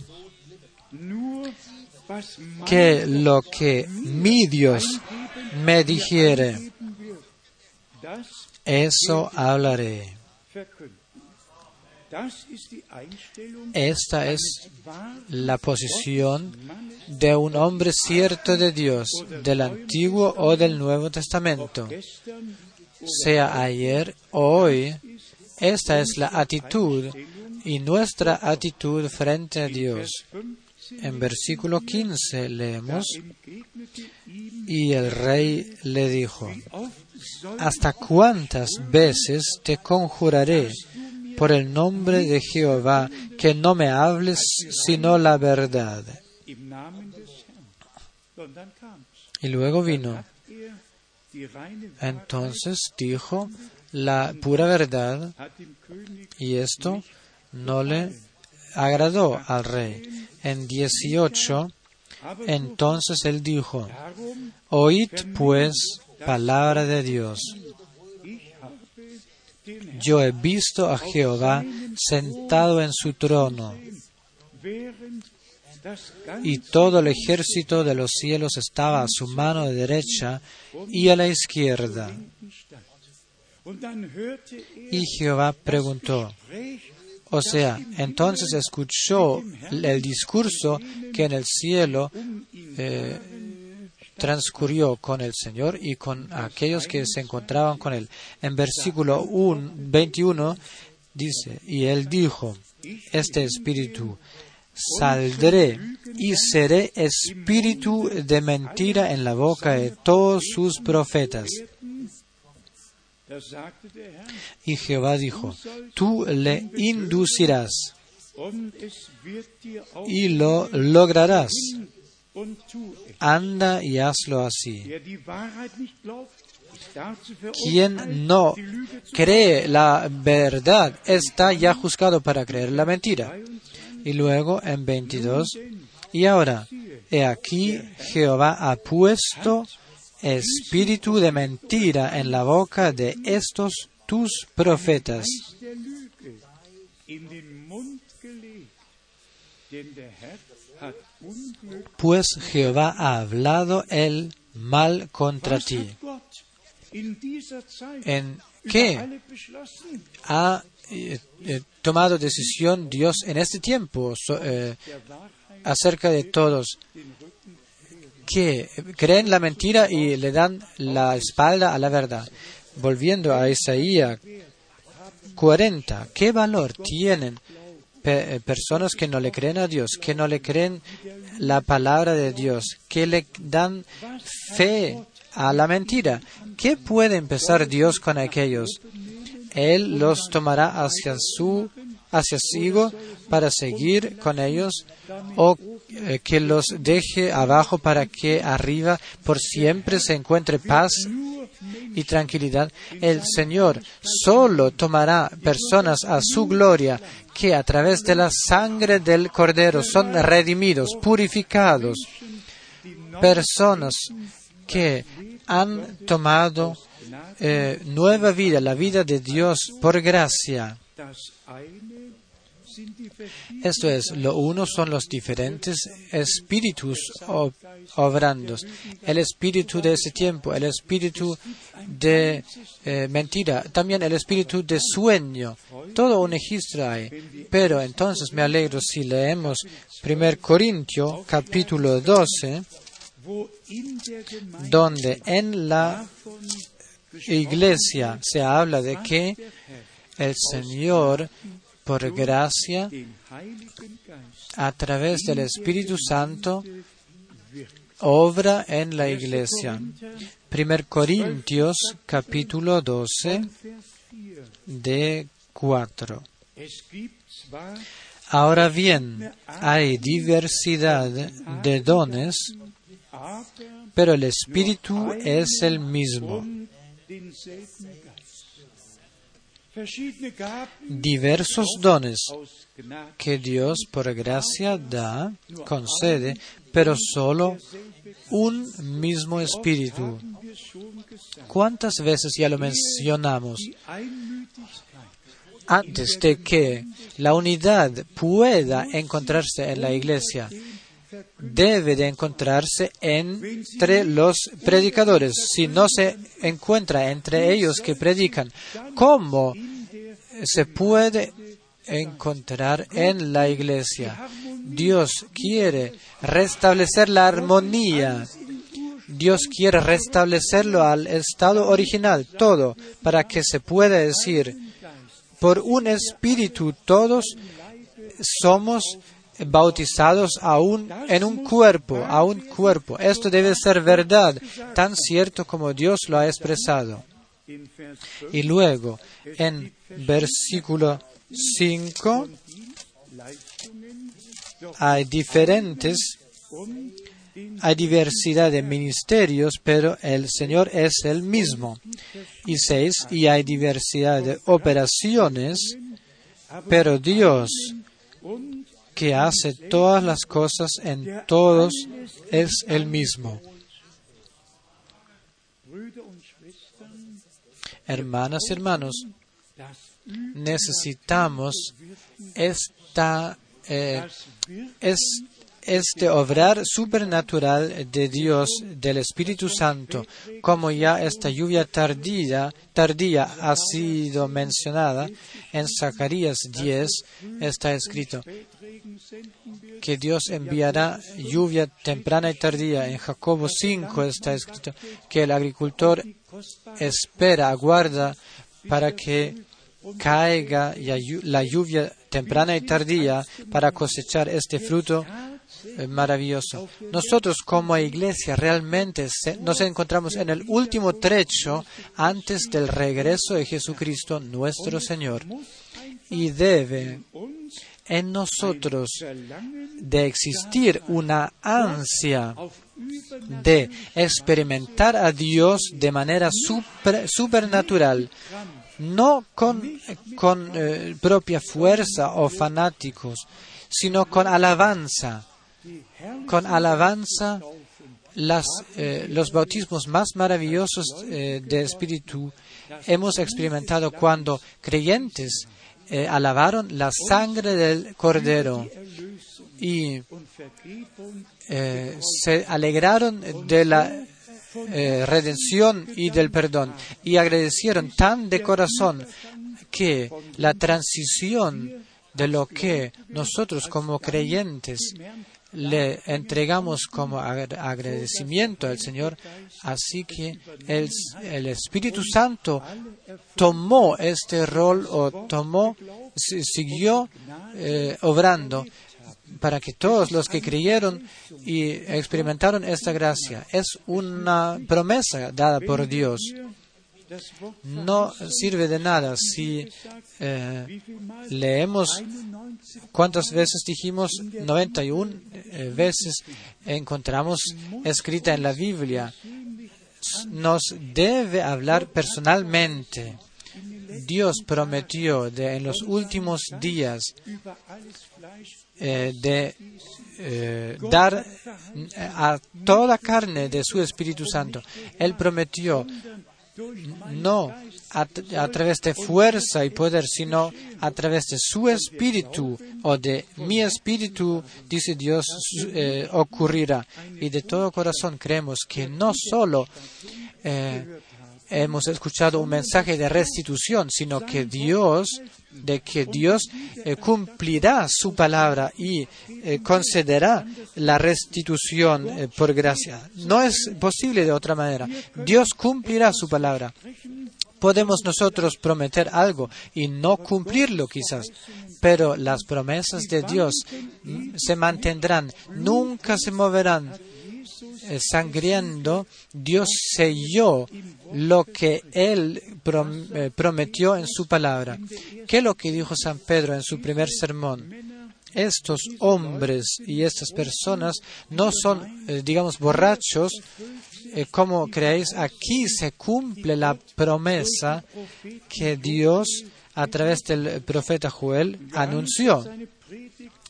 que lo que mi Dios me dijere, eso hablaré. Esta es la posición de un hombre cierto de Dios, del Antiguo o del Nuevo Testamento, sea ayer o hoy. Esta es la actitud y nuestra actitud frente a Dios. 15 En versículo 15 leemos, y el rey le dijo, ¿hasta cuántas veces te conjuraré por el nombre de Jehová que no me hables sino la verdad? Y luego vino. Entonces dijo la pura verdad y esto no le agradó al rey. En 18, aber entonces él dijo, oíd pues palabra de Dios. Yo he visto a Jehová sentado en su trono y todo el ejército de los cielos estaba a su mano derecha y a la izquierda. Er Y Jehová preguntó, o sea, entonces escuchó el discurso que en el cielo eh, transcurrió con el Señor y con aquellos que se encontraban con él. En versículo 1, 21 dice, y él dijo, este espíritu, saldré y seré espíritu de mentira en la boca de todos sus profetas. da sagte der Herr, Y Jehová dijo, tú le inducirás y lo lograrás. Anda y hazlo así. Quien no cree la verdad está ya juzgado para creer la mentira. Y luego en 22, y ahora, he aquí Jehová ha puesto espíritu de mentira en la boca de estos tus profetas. Pues Jehová ha hablado el mal contra ti. ¿En qué ha eh, eh, tomado decisión Dios en este tiempo eh, acerca de todos que creen la mentira y le dan la espalda a la verdad. Volviendo a Isaías 40, ¿qué valor tienen eh, personas que no le creen a Dios, que no le creen la palabra de Dios, que le dan fe a la mentira? ¿Qué puede empezar Dios con aquellos? Él los tomará hacia su hacia sigo para seguir con ellos o eh, que los deje abajo para que arriba por siempre se encuentre paz y tranquilidad. El Señor solo tomará personas a su gloria que a través de la sangre del Cordero son redimidos, purificados, personas que han tomado eh, nueva vida, la vida de Dios por gracia. Esto es, lo uno son los diferentes espíritus obrando. El espíritu de ese tiempo, el espíritu de eh, mentira, también el espíritu de sueño. Todo un registro hay. Pero entonces me alegro si leemos 1 Corintio capítulo 12, wo in der Gemeinde donde en la iglesia se habla de que el Señor, por gracia, a través del Espíritu Santo obra en la iglesia. 1 Corintios capítulo 12 Vers 4. de 4. Es gibt zwar Ahora bien, hay diversidad de dones, pero el Espíritu es el mismo. Diversos dones que Dios por gracia da, concede, pero solo un mismo Espíritu. ¿Cuántas veces ya lo mencionamos? Antes de que la unidad pueda encontrarse en la iglesia, debe de encontrarse entre los predicadores. Si no se encuentra entre ellos que predican, ¿cómo se puede encontrar en la iglesia. Dios quiere restablecer la armonía. Dios quiere restablecerlo al estado original, todo, para que se pueda decir, por un espíritu todos somos bautizados aún en un cuerpo, a un cuerpo. Esto debe ser verdad, tan cierto como Dios lo ha expresado. Y luego, en versículo 5, hay diferentes, hay diversidad de ministerios, pero el Señor es el mismo. Y 6, y hay diversidad de operaciones, pero Dios que hace todas las cosas en todos es el mismo. Hermanas y hermanos, necesitamos esta, eh, es, este obrar supernatural de Dios, del Espíritu Santo, como ya esta lluvia tardía, tardía ha sido mencionada en Zacarías 10, está escrito que Dios enviará lluvia temprana y tardía. En Jacobo 5 está escrito que el agricultor espera, aguarda para que caiga la lluvia temprana y tardía para cosechar este fruto eh, maravilloso. Nosotros como iglesia realmente nos encontramos en el último trecho antes del regreso de Jesucristo nuestro Señor y debe en nosotros de existir una ansia de experimentar a Dios de manera supernatural, no con, eh, propia fuerza o fanáticos, sino con alabanza. Con alabanza, eh, los bautismos más maravillosos eh, de espíritu hemos experimentado cuando creyentes alabaron la sangre del cordero y se alegraron de la eh, redención y del perdón. Y agradecieron tan de corazón que la transición de lo que nosotros como creyentes le entregamos como agradecimiento al Señor, así que el, el, Espíritu Santo tomó este rol o tomó, siguió eh, obrando para que todos los que creyeron y experimentaron esta gracia. Es una promesa dada por Dios. No sirve de nada si eh, leemos cuántas veces dijimos 91 eh, veces encontramos escrita en la Biblia. Nos debe hablar personalmente. Dios prometió de en los últimos días eh, de eh, dar a toda carne de su Espíritu Santo. Él prometió no a, través de fuerza y poder, sino a través de su espíritu o de mi espíritu, dice Dios, eh, ocurrirá. Y de todo corazón creemos que no solo hemos escuchado un mensaje de restitución, sino que Dios, de que Dios eh, cumplirá su palabra y eh, concederá la restitución eh, por gracia. No es posible de otra manera. Dios cumplirá su palabra. Podemos nosotros prometer algo y no cumplirlo quizás, pero las promesas de Dios mm, se mantendrán, nunca se moverán eh, sangriendo, Dios selló lo que Él eh, prometió en su palabra. ¿Qué es lo que dijo San Pedro en su primer sermón? Estos hombres y estas personas no son, eh, digamos, borrachos, como creéis, aquí se cumple la promesa que Dios a través del profeta Joel anunció.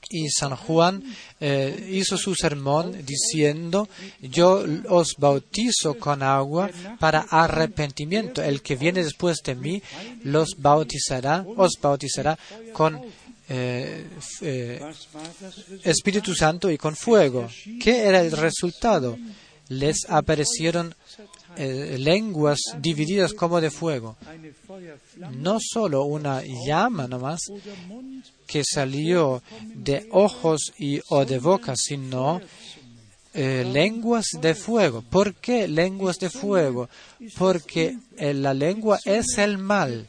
Y San Juan eh, hizo su sermón diciendo, yo os bautizo con agua para arrepentimiento. El que viene después de mí los bautizará, os bautizará con eh, eh, Espíritu Santo y con fuego. ¿Qué era el resultado? Les aparecieron eh, lenguas divididas como de fuego. No solo una llama nomás que salió de ojos y o de boca, sino eh, lenguas de fuego. ¿Por qué lenguas de fuego? Porque eh, la lengua es el mal.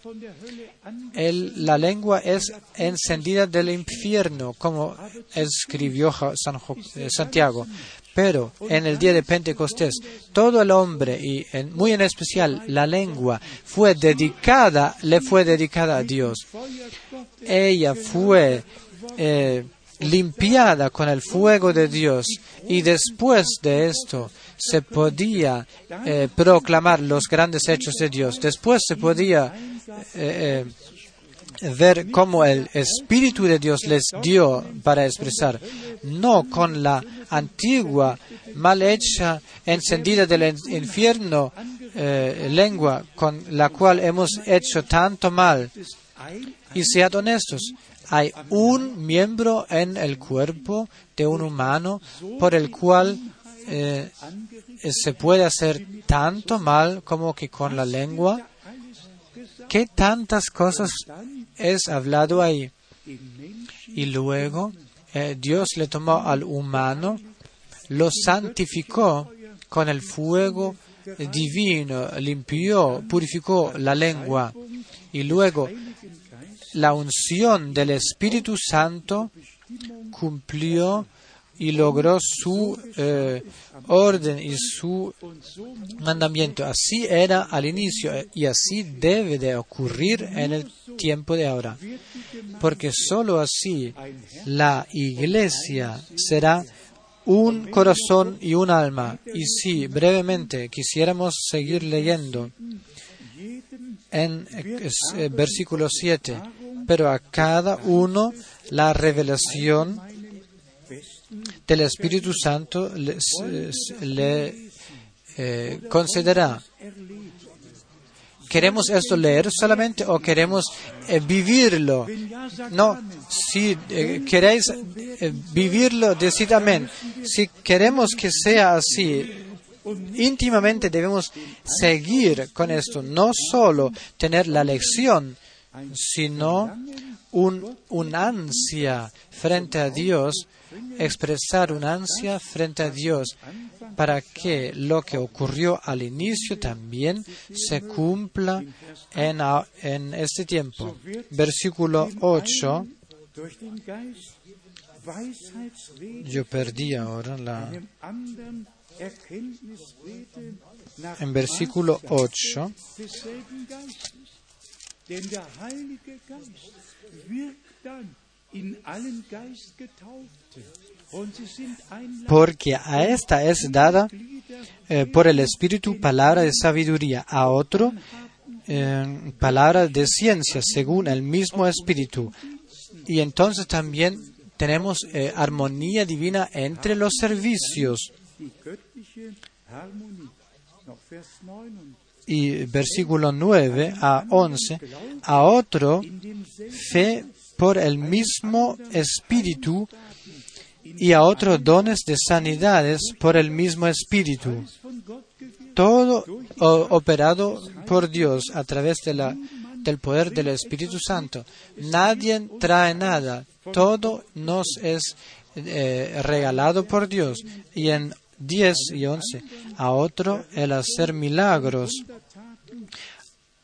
la lengua es encendida del infierno, como escribió Santiago. Pero en el día de Pentecostés, todo el hombre, y muy en especial la lengua, fue dedicada, le fue dedicada a Dios. Ella fue eh, limpiada con el fuego de Dios y después de esto se podía eh, proclamar los grandes hechos de Dios. Después se podía eh, eh, ver cómo el Espíritu de Dios les dio para expresar, no con la antigua, mal hecha, encendida del in- infierno eh, lengua con la cual hemos hecho tanto mal. Y sean honestos, hay un miembro en el cuerpo de un humano por el cual eh, se puede hacer tanto mal como que con la lengua. ¿Qué tantas cosas es hablado ahí? Y luego eh, Dios le tomó al humano, lo santificó con el fuego divino, limpió, purificó la lengua. Y luego la unción del Espíritu Santo cumplió y logró su eh, orden y su mandamiento. Así era al inicio eh, y así debe de ocurrir en el tiempo de ahora. Porque sólo así la iglesia será un corazón y un alma. Y si brevemente quisiéramos seguir leyendo en eh, versículo 7, pero a cada uno la revelación del Espíritu Santo le, le, eh, concederá. ¿Queremos esto leer solamente o queremos eh, vivirlo? No, si eh, queréis vivirlo, decid amén. Si queremos que sea así, íntimamente debemos seguir con esto, no solo tener la lección, sino un, un ansia frente a Dios, expresar un ansia frente a Dios para que lo que ocurrió al inicio también se cumpla en, en este tiempo. Versículo 8. durch den Geist Weisheitsrede, Yo perdí ahora la. En versículo Maßstab 8. desselben Geistes. Denn der Heilige Geist wirkt dann Porque a esta es dada eh, por el Espíritu palabra de sabiduría, a otro eh, palabra de ciencia, según el mismo Espíritu. Y entonces también tenemos eh, armonía divina entre los servicios. die göttliche Harmonie. Noch Vers 9 und Y versículo 9 a 11, a otro fe por el mismo Espíritu y a otro dones de sanidades por el mismo Espíritu. todo operado por Dios a través de la, del poder del Espíritu Santo. Nadie trae nada, todo nos es eh, regalado por Dios. Y en 10 y 11, a otro el hacer milagros,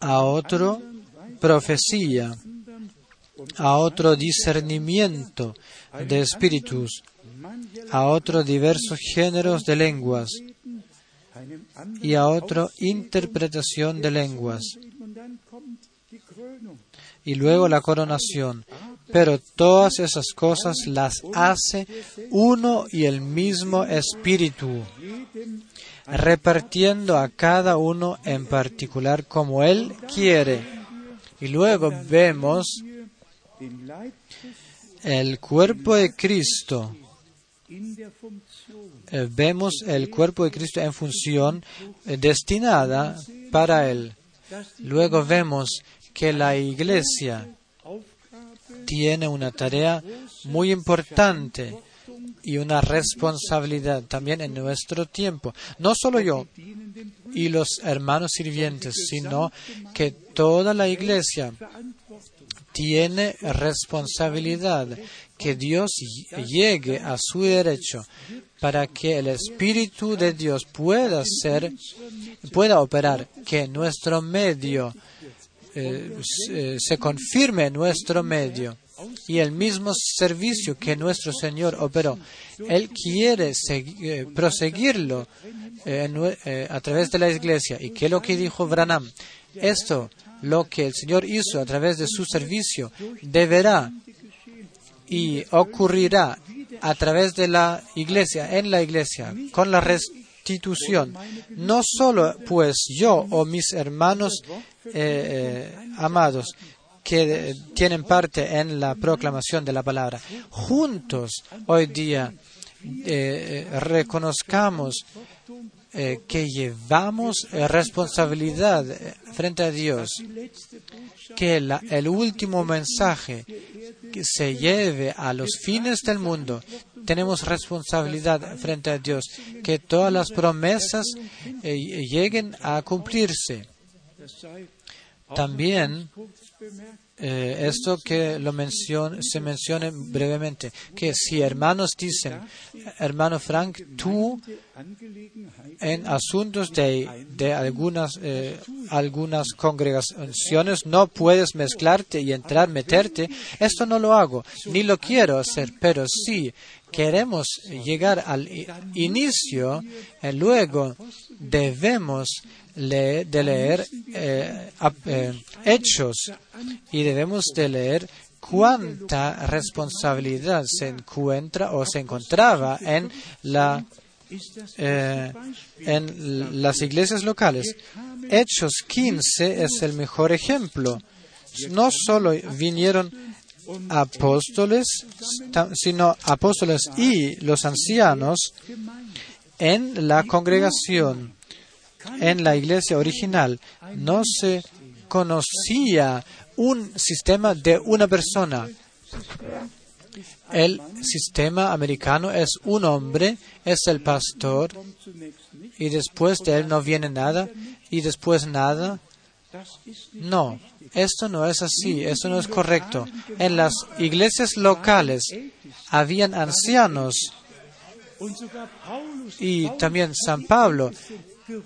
a otro profecía, a otro discernimiento de espíritus, a otro diversos géneros de lenguas y a otro interpretación de lenguas y luego la coronación. Pero todas esas cosas las hace uno y el mismo Espíritu, repartiendo a cada uno en particular como Él quiere. Y luego vemos el cuerpo de Cristo. Eh, vemos el cuerpo de Cristo en función eh, destinada para Él. Luego vemos que la iglesia tiene una tarea muy importante y una responsabilidad también en nuestro tiempo. No solo yo, y los hermanos sirvientes, sino que toda la iglesia tiene responsabilidad que Dios llegue a su derecho para que el Espíritu de Dios pueda ser, pueda operar, que nuestro medio eh, se, se confirme nuestro medio y el mismo servicio que nuestro Señor operó. Él quiere eh, proseguirlo eh, eh, a través de la iglesia. ¿Y qué es lo que dijo Branham? Esto, lo que el Señor hizo a través de su servicio, deberá y ocurrirá a través de la iglesia, en la iglesia, con la restitución. No solo pues yo o mis hermanos amados, que tienen parte en la proclamación de la palabra. Juntos hoy día eh, reconozcamos eh, que llevamos responsabilidad frente a Dios, que el último mensaje que se lleve a los fines del mundo, tenemos responsabilidad frente a Dios, que todas las promesas eh, lleguen a cumplirse. También eh, esto que lo se mencione brevemente, que si hermanos dicen, hermano Frank, tú en asuntos de, de algunas, eh, algunas congregaciones no puedes mezclarte y entrar, meterte, esto no lo hago, ni lo quiero hacer, pero si queremos llegar al inicio, eh, luego debemos de leer eh, eh, hechos y debemos de leer cuánta responsabilidad se encuentra o se encontraba en la eh, en las iglesias locales. Hechos 15 es el mejor ejemplo. No solo vinieron apóstoles, sino apóstoles y los ancianos en la congregación en la iglesia original no se conocía un sistema de una persona. El sistema americano es un hombre, es el pastor, y después de él no viene nada, y después nada. No, esto no es así, esto no es correcto. En las iglesias locales habían ancianos y también San Pablo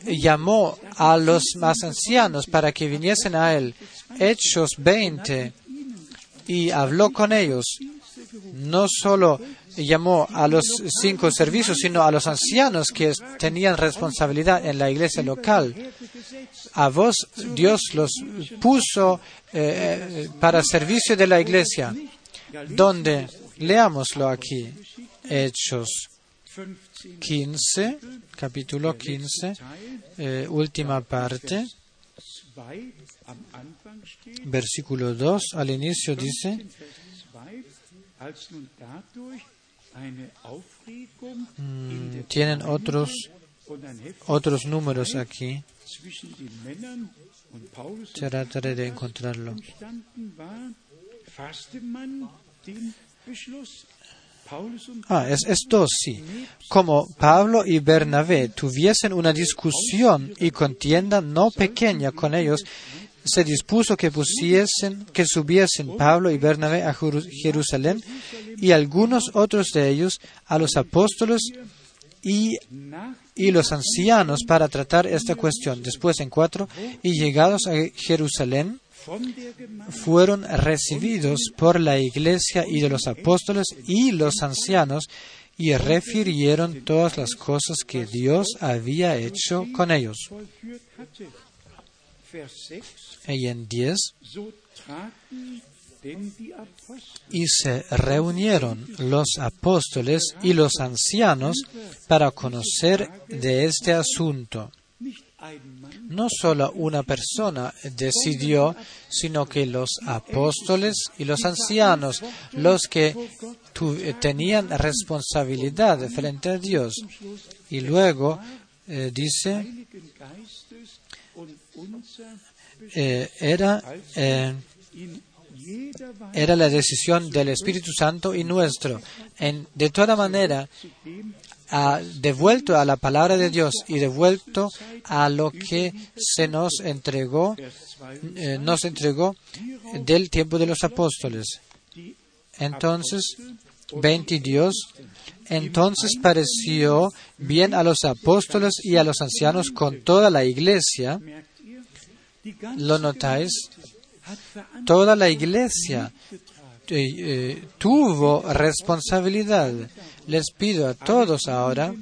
llamó a los más ancianos para que viniesen a él. Hechos 20 y habló con ellos. No solo llamó a los cinco servicios, sino a los ancianos que tenían responsabilidad en la iglesia local. A vos Dios los puso eh, para servicio de la iglesia. Donde leámoslo aquí, Hechos 15, capítulo 15, eh, última parte, versículo 2, al inicio dice, mm, tienen otros, otros números aquí. Trataré de encontrarlo. Ah, es, esto sí. Como Pablo y Bernabé tuviesen una discusión y contienda no pequeña con ellos, se dispuso que pusiesen, que subiesen Pablo y Bernabé a Jerusalén y algunos otros de ellos a los apóstoles y, y los ancianos para tratar esta cuestión. Después en cuatro, y llegados a Jerusalén, fueron recibidos por la iglesia y de los apóstoles y los ancianos y refirieron todas las cosas que Dios había hecho con ellos. Y en 10, y se reunieron los apóstoles y los ancianos para conocer de este asunto no solo una persona decidió, sino que los apóstoles y los ancianos, los que tenían responsabilidad frente a Dios. Y luego eh, dice, eh, era, eh, era la decisión del Espíritu Santo y nuestro. En, de toda manera, devuelto a la palabra de Dios y devuelto a lo que se nos entregó, eh, nos entregó del tiempo de los apóstoles. Entonces, 22. Entonces pareció bien a los apóstoles y a los ancianos con toda la iglesia. ¿Lo notáis? Toda la iglesia eh, eh, tuvo responsabilidad. Les pido a todos ahora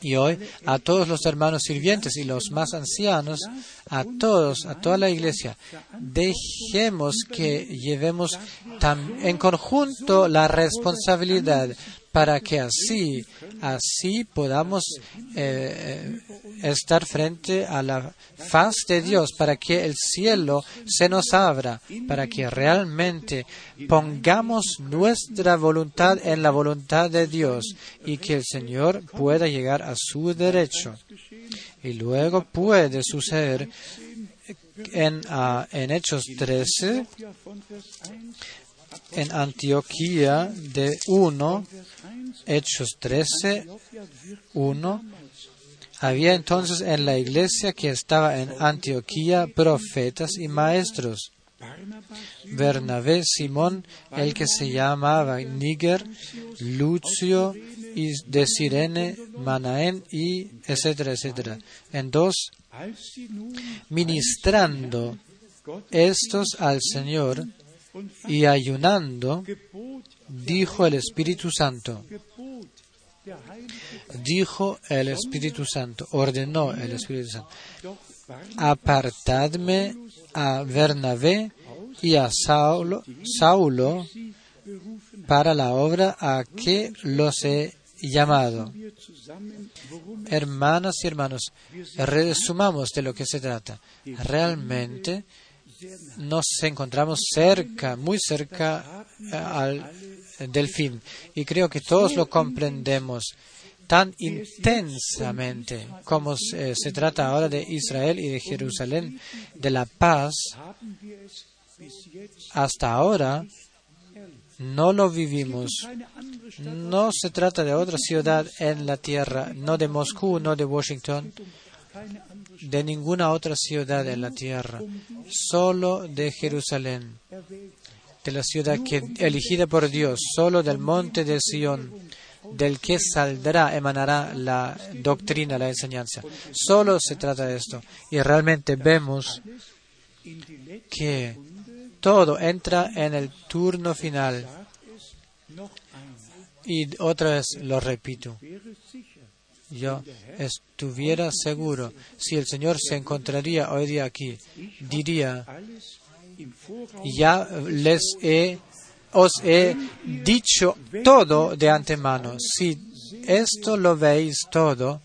y hoy a todos los hermanos sirvientes y los más ancianos, a todos, a toda la iglesia, dejemos que llevemos en conjunto la responsabilidad para que así, así podamos eh, estar frente a la faz de Dios, para que el cielo se nos abra, para que realmente pongamos nuestra voluntad en la voluntad de Dios y que el Señor pueda llegar a su derecho. Y luego puede suceder en, uh, en Hechos 13, en Antioquía de 1, Hechos 13, 1. Había entonces en la iglesia que estaba en Antioquía profetas y maestros. Bernabé, Simón, el que se llamaba Níger, Lucio de Sirene, Manaén y etcétera, etcétera. En dos, ministrando estos al Señor y ayunando, dijo el Espíritu Santo. Dijo el Espíritu Santo, ordenó el Espíritu Santo, apartadme a Bernabé y a Saulo, para la obra a que los he llamado. Hermanas y hermanos, resumamos de lo que se trata. Realmente nos encontramos cerca, muy cerca al, del fin. Y creo que todos lo comprendemos tan intensamente como se, se, trata ahora de Israel y de Jerusalén, de la paz. Hasta ahora no lo vivimos. No se trata de otra ciudad en la tierra, no de Moscú, no de Washington, de ninguna otra ciudad en la tierra, solo de Jerusalén, de la ciudad que elegida por Dios, solo del monte de Sión, del que saldrá, emanará la doctrina, la enseñanza. Solo se trata de esto. Y realmente vemos que todo entra en el turno final. Y otra vez lo repito. Yo estuviera seguro, si el Señor se encontraría hoy día aquí, diría, ya les he, os he dicho todo de antemano. Si esto lo veis todo,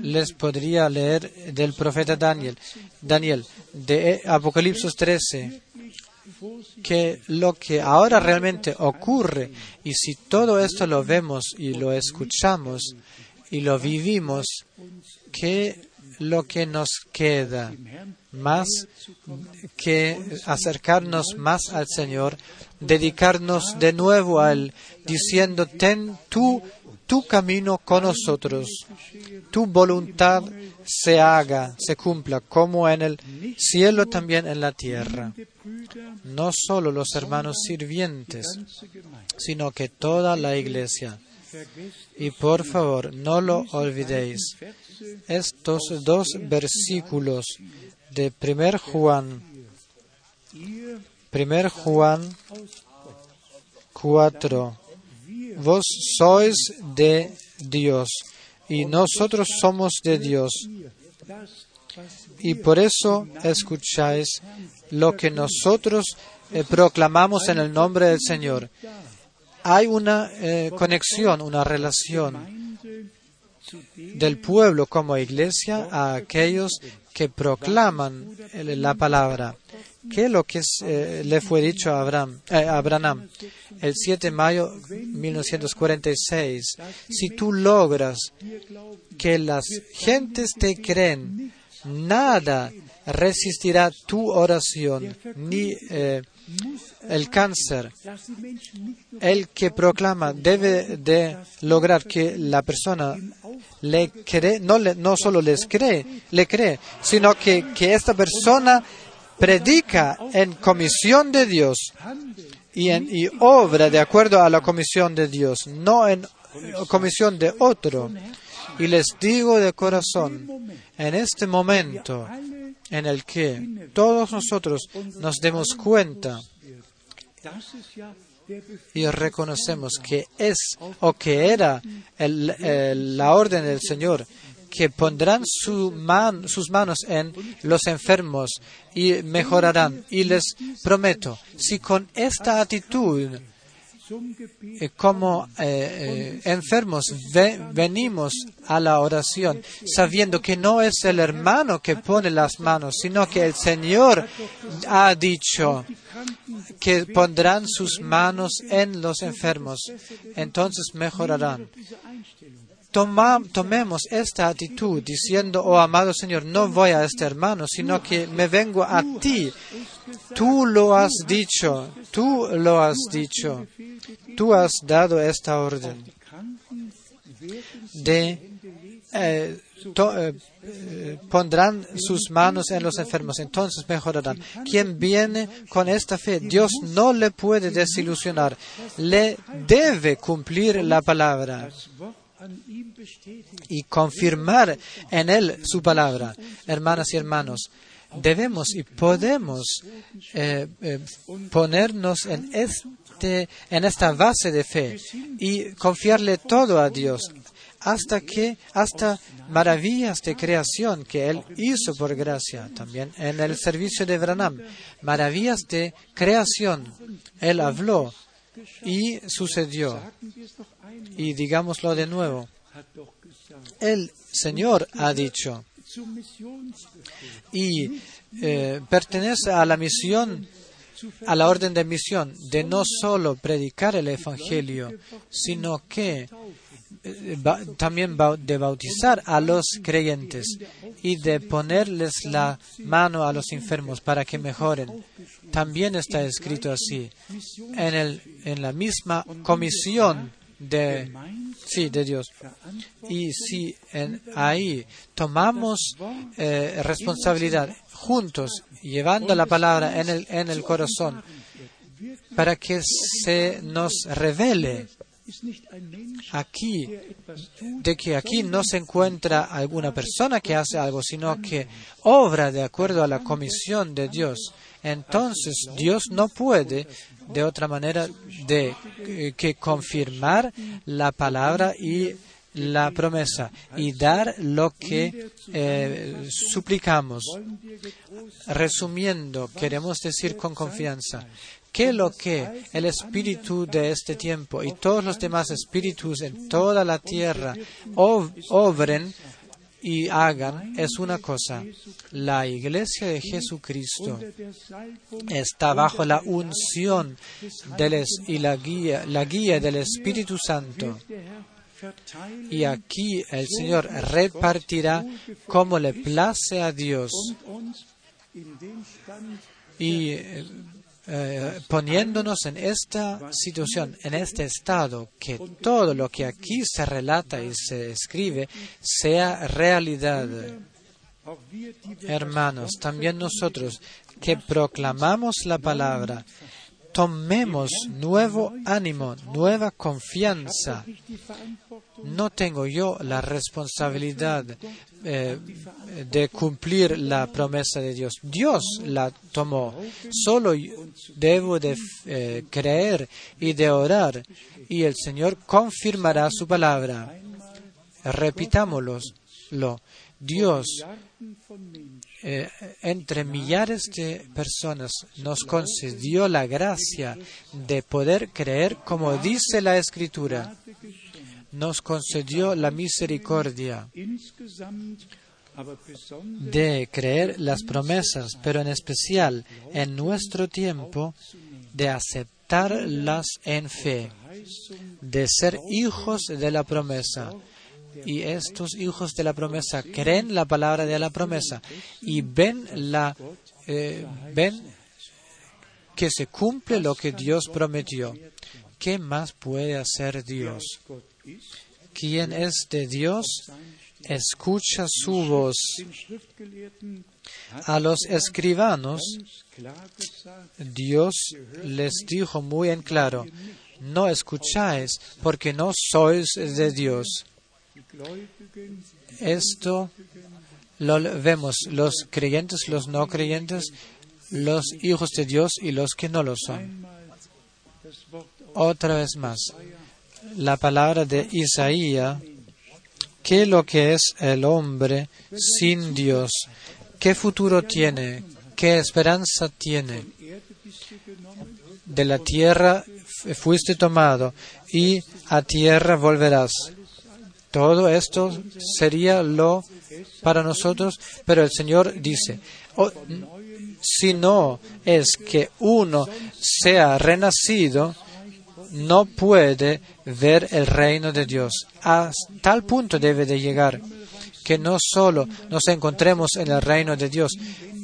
les podría leer del profeta Daniel, Daniel, de Apocalipsis 13, que lo que ahora realmente ocurre, y si todo esto lo vemos y lo escuchamos y lo vivimos, que lo que nos queda más que acercarnos más al Señor, dedicarnos de nuevo a Él, diciendo, ten tú tu camino con nosotros, tu voluntad se haga, se cumpla, como en el cielo también en la tierra. No solo los hermanos sirvientes, sino que toda la iglesia. Y por favor, no lo olvidéis. Estos dos versículos de 1 Juan, 1 Juan 4, vos sois de Dios y nosotros somos de Dios. Y por eso escucháis lo que nosotros proclamamos en el nombre del Señor. Hay una eh, conexión, una relación del pueblo como iglesia a aquellos que proclaman la palabra. ¿Qué es lo que eh, le fue dicho a Abraham, eh, el 7 de mayo de 1946? Si tú logras que las gentes te creen, nada resistirá tu oración, ni el cáncer. El que proclama debe de lograr que la persona le cree, no, no solo les cree, le cree, sino que, que esta persona predica en comisión de Dios y, y obra de acuerdo a la comisión de Dios, no en comisión de otro. Y les digo de corazón, en este momento en el que todos nosotros nos demos cuenta y reconocemos que es o que era la orden del Señor, que pondrán su sus manos en los enfermos y mejorarán. Y les prometo, si con esta actitud como eh, eh, enfermos ve, venimos a la oración sabiendo que no es el hermano que pone las manos, sino que el Señor ha dicho que pondrán sus manos en los enfermos, entonces mejorarán. Toma, tomemos esta actitud diciendo, oh amado Señor, no voy a este hermano, sino que me vengo a ti. Tú lo has dicho, tú lo has dicho, tú has dado esta orden de eh, to, eh, pondrán sus manos en los enfermos, entonces mejorarán. Quien viene con esta fe, Dios no le puede desilusionar, le debe cumplir la palabra y confirmar en él su palabra. Hermanas y hermanos, debemos y podemos eh, eh, ponernos en, este, en esta base de fe y confiarle todo a Dios hasta que, hasta maravillas de creación que Él hizo por gracia, también en el servicio de Branham, maravillas de creación, Él habló y sucedió. Y digámoslo de nuevo, el Señor ha dicho, y eh, pertenece a la misión, a la orden de misión, de no solo predicar el Evangelio, sino que también de bautizar a los creyentes y de ponerles la mano a los enfermos para que mejoren. También está escrito así, en, el, en la misma comisión de, sí, de Dios. Y si en, ahí tomamos eh, responsabilidad juntos, llevando la palabra en el, en el corazón, para que se nos revele aquí, de que aquí no se encuentra alguna persona que hace algo, sino que obra de acuerdo a la comisión de Dios. Entonces Dios no puede de otra manera de eh, que confirmar la palabra y la promesa y dar lo que eh, suplicamos. Resumiendo, queremos decir con confianza que lo que el espíritu de este tiempo y todos los demás espíritus en toda la tierra obren y hagan es una cosa. La iglesia de Jesucristo está bajo la unción y la guía, la guía del Espíritu Santo. Y aquí el Señor repartirá como le place a Dios. Y eh, poniéndonos en esta situación, en este estado, que todo lo que aquí se relata y se escribe sea realidad. Hermanos, también nosotros que proclamamos la palabra, tomemos nuevo ánimo, nueva confianza. No tengo yo la responsabilidad eh, de cumplir la promesa de Dios. Dios la tomó. Solo debo de eh, creer y de orar y el Señor confirmará su palabra. Repitámoslo. Dios eh, entre millares de personas nos concedió la gracia de poder creer como dice la Escritura. Nos concedió la misericordia de creer las promesas, pero en especial en nuestro tiempo de aceptarlas en fe, de ser hijos de la promesa, Y estos hijos de la promesa creen la palabra de la promesa y ven la eh, ven que se cumple lo que Dios prometió. ¿Qué más puede hacer Dios? Quien es de Dios escucha su voz. A los escribanos Dios les dijo muy en claro, no escucháis porque no sois de Dios. Esto lo vemos, los creyentes, los no creyentes, los hijos de Dios y los que no lo son. Otra vez más, la palabra de Isaías, ¿qué es lo que es el hombre sin Dios? ¿Qué futuro tiene? ¿Qué esperanza tiene? De la tierra fuiste tomado y a tierra volverás. Todo esto sería lo para nosotros, pero el Señor dice, oh, si no es que uno sea renacido, no puede ver el reino de Dios. A tal punto debe de llegar que no solo nos encontremos en el reino de Dios,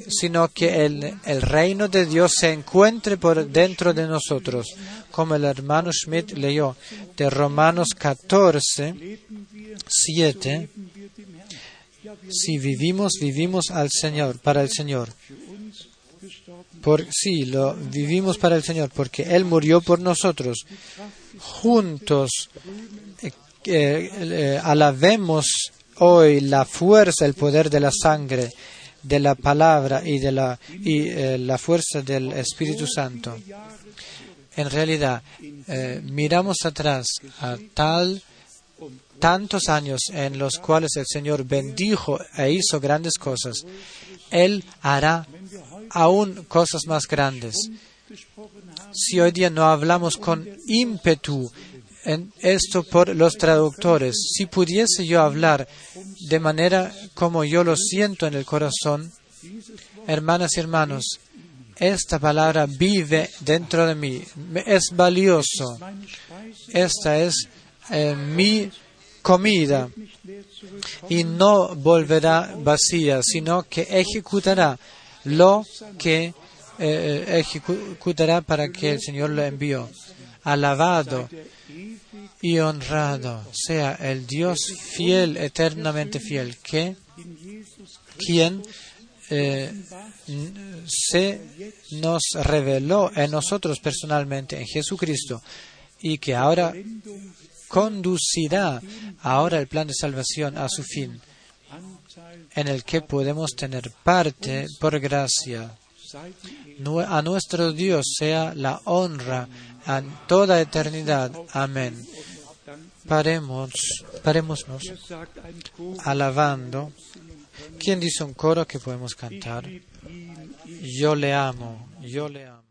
sino que el, el, reino de Dios se encuentre por dentro de nosotros, como el hermano Schmidt leyó de Romanos 14, 7. Si vivimos, vivimos al Señor, para el Señor. Sí, lo vivimos para el Señor, porque Él murió por nosotros. Juntos eh, eh, alabemos hoy la fuerza, el poder de la sangre, de la palabra y de la, y, eh, la fuerza del Espíritu Santo. En realidad, eh, miramos atrás a tal tantos años en los cuales el Señor bendijo e hizo grandes cosas. Él hará aún cosas más grandes. Si hoy día no hablamos con ímpetu en esto por los traductores. Si pudiese yo hablar de manera como yo lo siento en el corazón, hermanas y hermanos, esta palabra vive dentro de mí, es valioso. Esta es eh, mi comida y no volverá vacía, sino que ejecutará lo que eh, ejecutará para que el Señor lo envió. Alabado y honrado sea el Dios fiel, eternamente fiel, que quien eh, se nos reveló en nosotros personalmente, en Jesucristo, y que ahora conducirá ahora el plan de salvación a su fin, en el que podemos tener parte por gracia. A nuestro Dios sea la honra en toda eternidad. Amén. Paremos, parémonos alabando. ¿Quién dice un coro que podemos cantar? Yo le amo, yo le amo.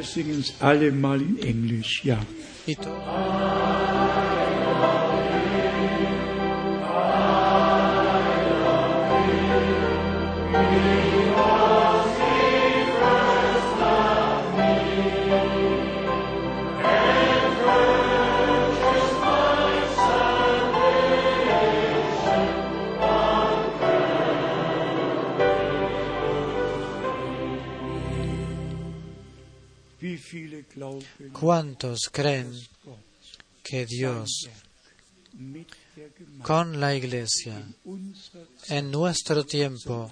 Wir singen es alle mal in Englisch, ja. Y ¿Cuántos creen que Dios con la iglesia en nuestro tiempo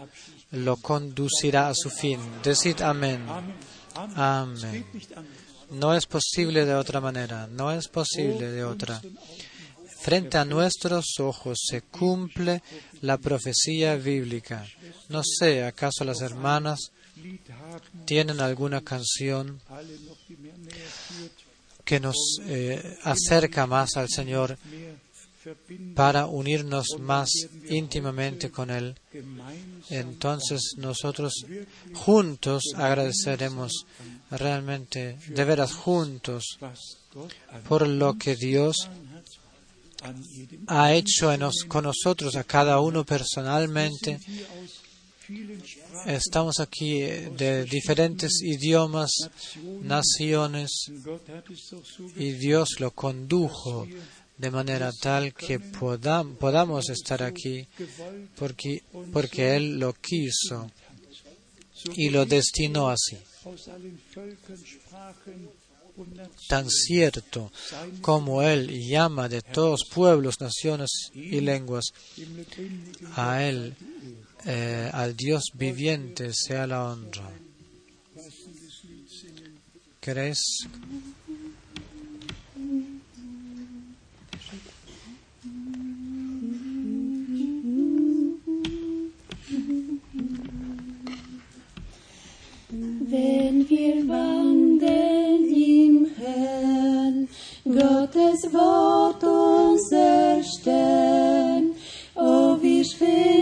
lo conducirá a su fin? Decid amén. Amén. No es posible de otra manera, no es posible de otra. Frente a nuestros ojos se cumple la profecía bíblica. No sé, ¿acaso las hermanas tienen alguna canción que nos eh, acerca más al Señor para unirnos más íntimamente con Él. Entonces nosotros juntos agradeceremos realmente, de veras juntos, por lo que Dios ha hecho con nosotros, a cada uno personalmente. Estamos aquí eh, de diferentes idiomas, naciones, y Dios lo condujo de manera tal que podamos estar aquí porque Él lo quiso y lo destinó así tan cierto como Él llama de todos pueblos, naciones y lenguas a Él, eh, al Dios viviente, sea la honra. votum zersten, o wie schwer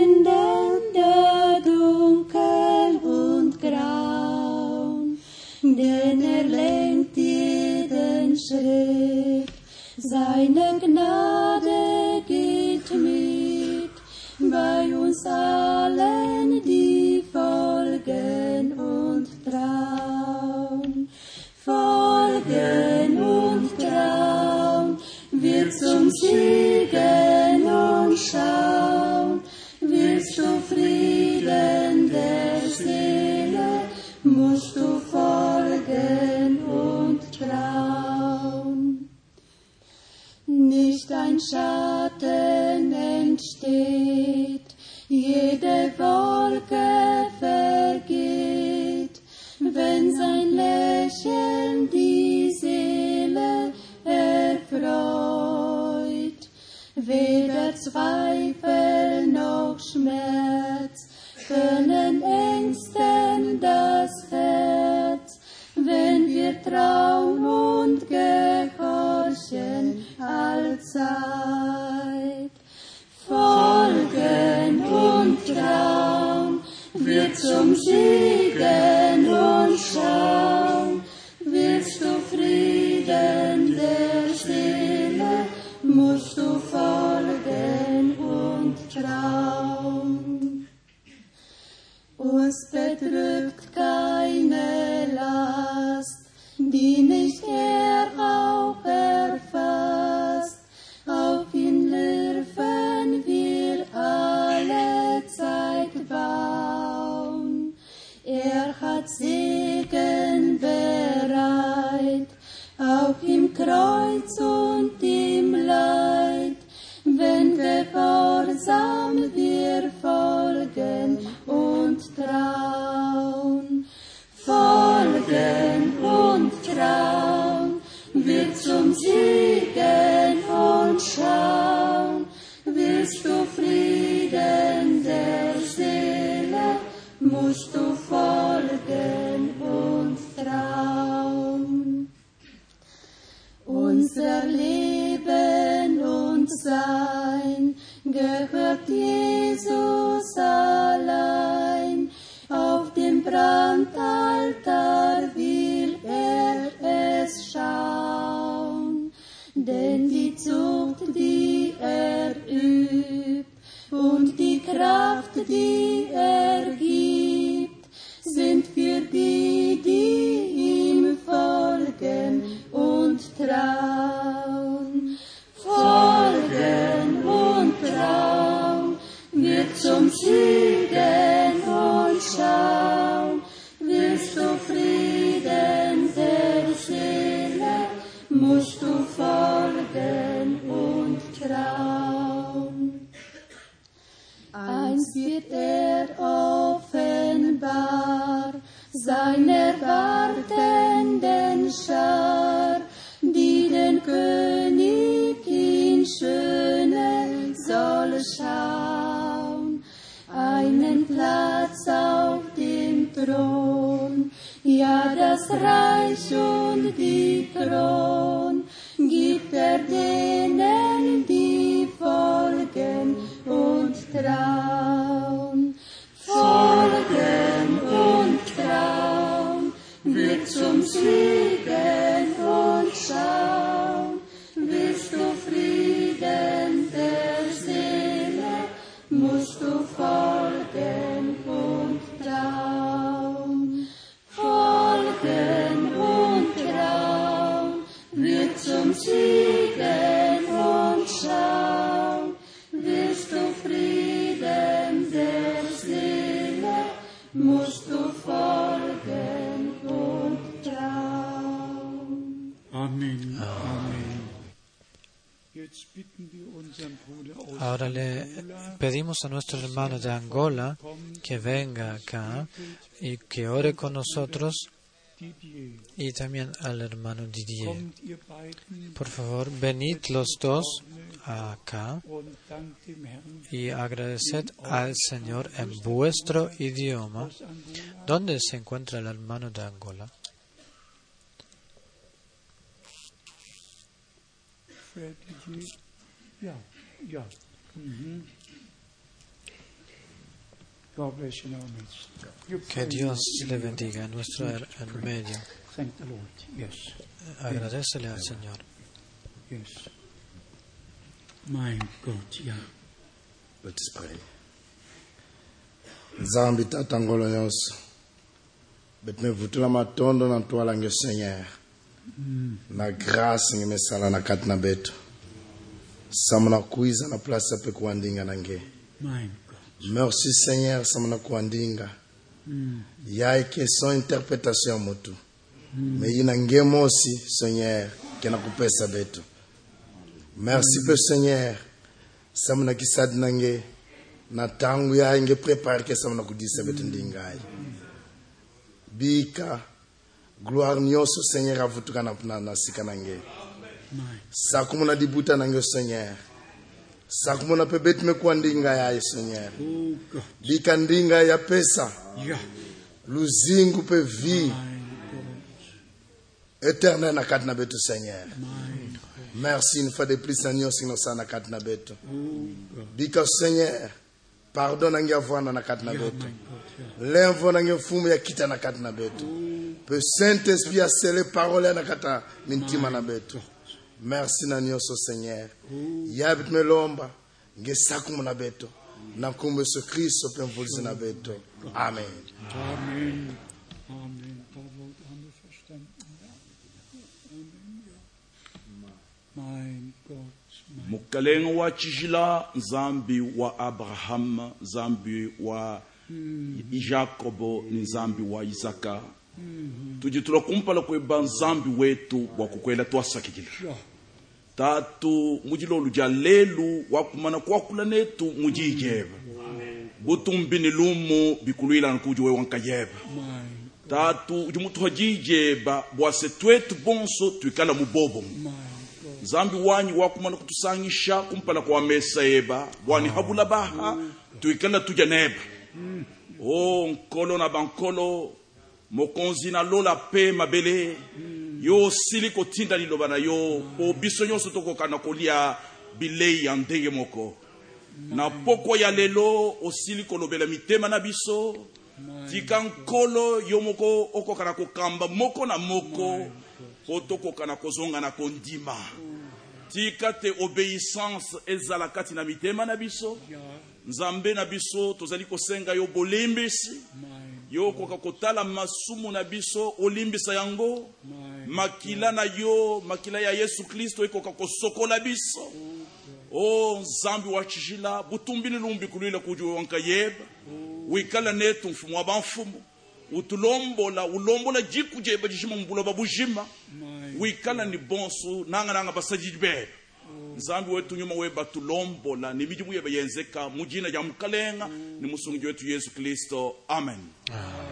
a nuestro hermano de Angola que venga acá y que ore con nosotros y también al hermano Didier. Por favor, venid los dos acá y agradeced al Señor en vuestro idioma. ¿Dónde se encuentra el hermano de Angola? Ja. Que pray Dios in le your- bendiga en nuestro her- en medio. Thank the Lord. Yes, Agradecele al Señor. yes. Mein Gott, ja. Let us pray. nzambi tata ngolo nyonso betimevutula matondo na ntwala nge senyer mm. na grâce nge mesala na kati na betu samu na kuiza na place ape kuandinga na nge Mein Gott. Merci seigneur samu na kuandinga ya eke sans interprétation ya motu me yi na nge mosi seigneur ke na kupesa betu merci pe seigneur samu na kisadi na nge na tangu yayi nge prépare ke samu na kudisa betu ndingayi bika gloire nyonso seigneur avutuka na, na, na sika na nge Mein sakumu na dibuta na nge seigneur sakumu na pe betu mekuwa ndinga yayi seigneur. Bika ndinga ya pesa. Luzingu pe vie éternel na kati na betu seigneur. Merci une fois de plus na nyonso inosa na kati na betu bika seigneur pardon na nge avwanda na kati na betu lemvo na nge mfumu ya kita na kati na betu pe saint esprit asele parole na kati na mintima na betu merci na nyonso seigneur yabi tumelomba ngesakumu na beto na nkombo yesu kristo mpe mvulisi na beto amen, amen. amen. mokaleng wa tshijila nzambi wa abrahama nzambi wa jakobo ni nzambi wa isaka tuji tulakumpala kweba nzambi wetu wa kukwela twasakikila tatu mujilolu ja lelu wakumana kuakula netu mujijeba butumbini lumu bikulwilana kuji we wankayeba tatu uji mutu hajijeba bwase twetu bonso tuikala mubobo. Nzambi wanyi wakumana kutusangisha kumpala kwa mesa eba. Bwani habula baha tuikala tuja neba. O nkolo na bankolo mokonzi na lola pe mabele. Yo osili kotinda liloba na yo. Po biso nyonso tokoka na kolia bilei ya ndenge moko. Na poko ya lelo osili kolobela mitema na biso. Tika nkolo yo moko okoka na kokamba moko na moko. Po tokoka na kozonga na kondima. Tika te obéissance ezala kati na mitema na biso. Nzambe na biso tozali kosenga yo bolimbisi mein, yo okoka kotala masumu na biso olimbisa yango. Makila na yo makila ya yesu kristo ekoka kosokola biso. O nzambi wa tshila butumbini lumbi kulwila kuji wanka yeba wikala netu mfumu wa banfumu utulombola ulombola jiku jeba jishima mbula babujima wikala ni bonso nanga nanga basajiji beba nzambi wetu nyuma weba tulombola. Ni mijimu yeba yenzeka. Mujina ja mkalenga. Ni musungi wetu yesu kristo. Amen. Amen.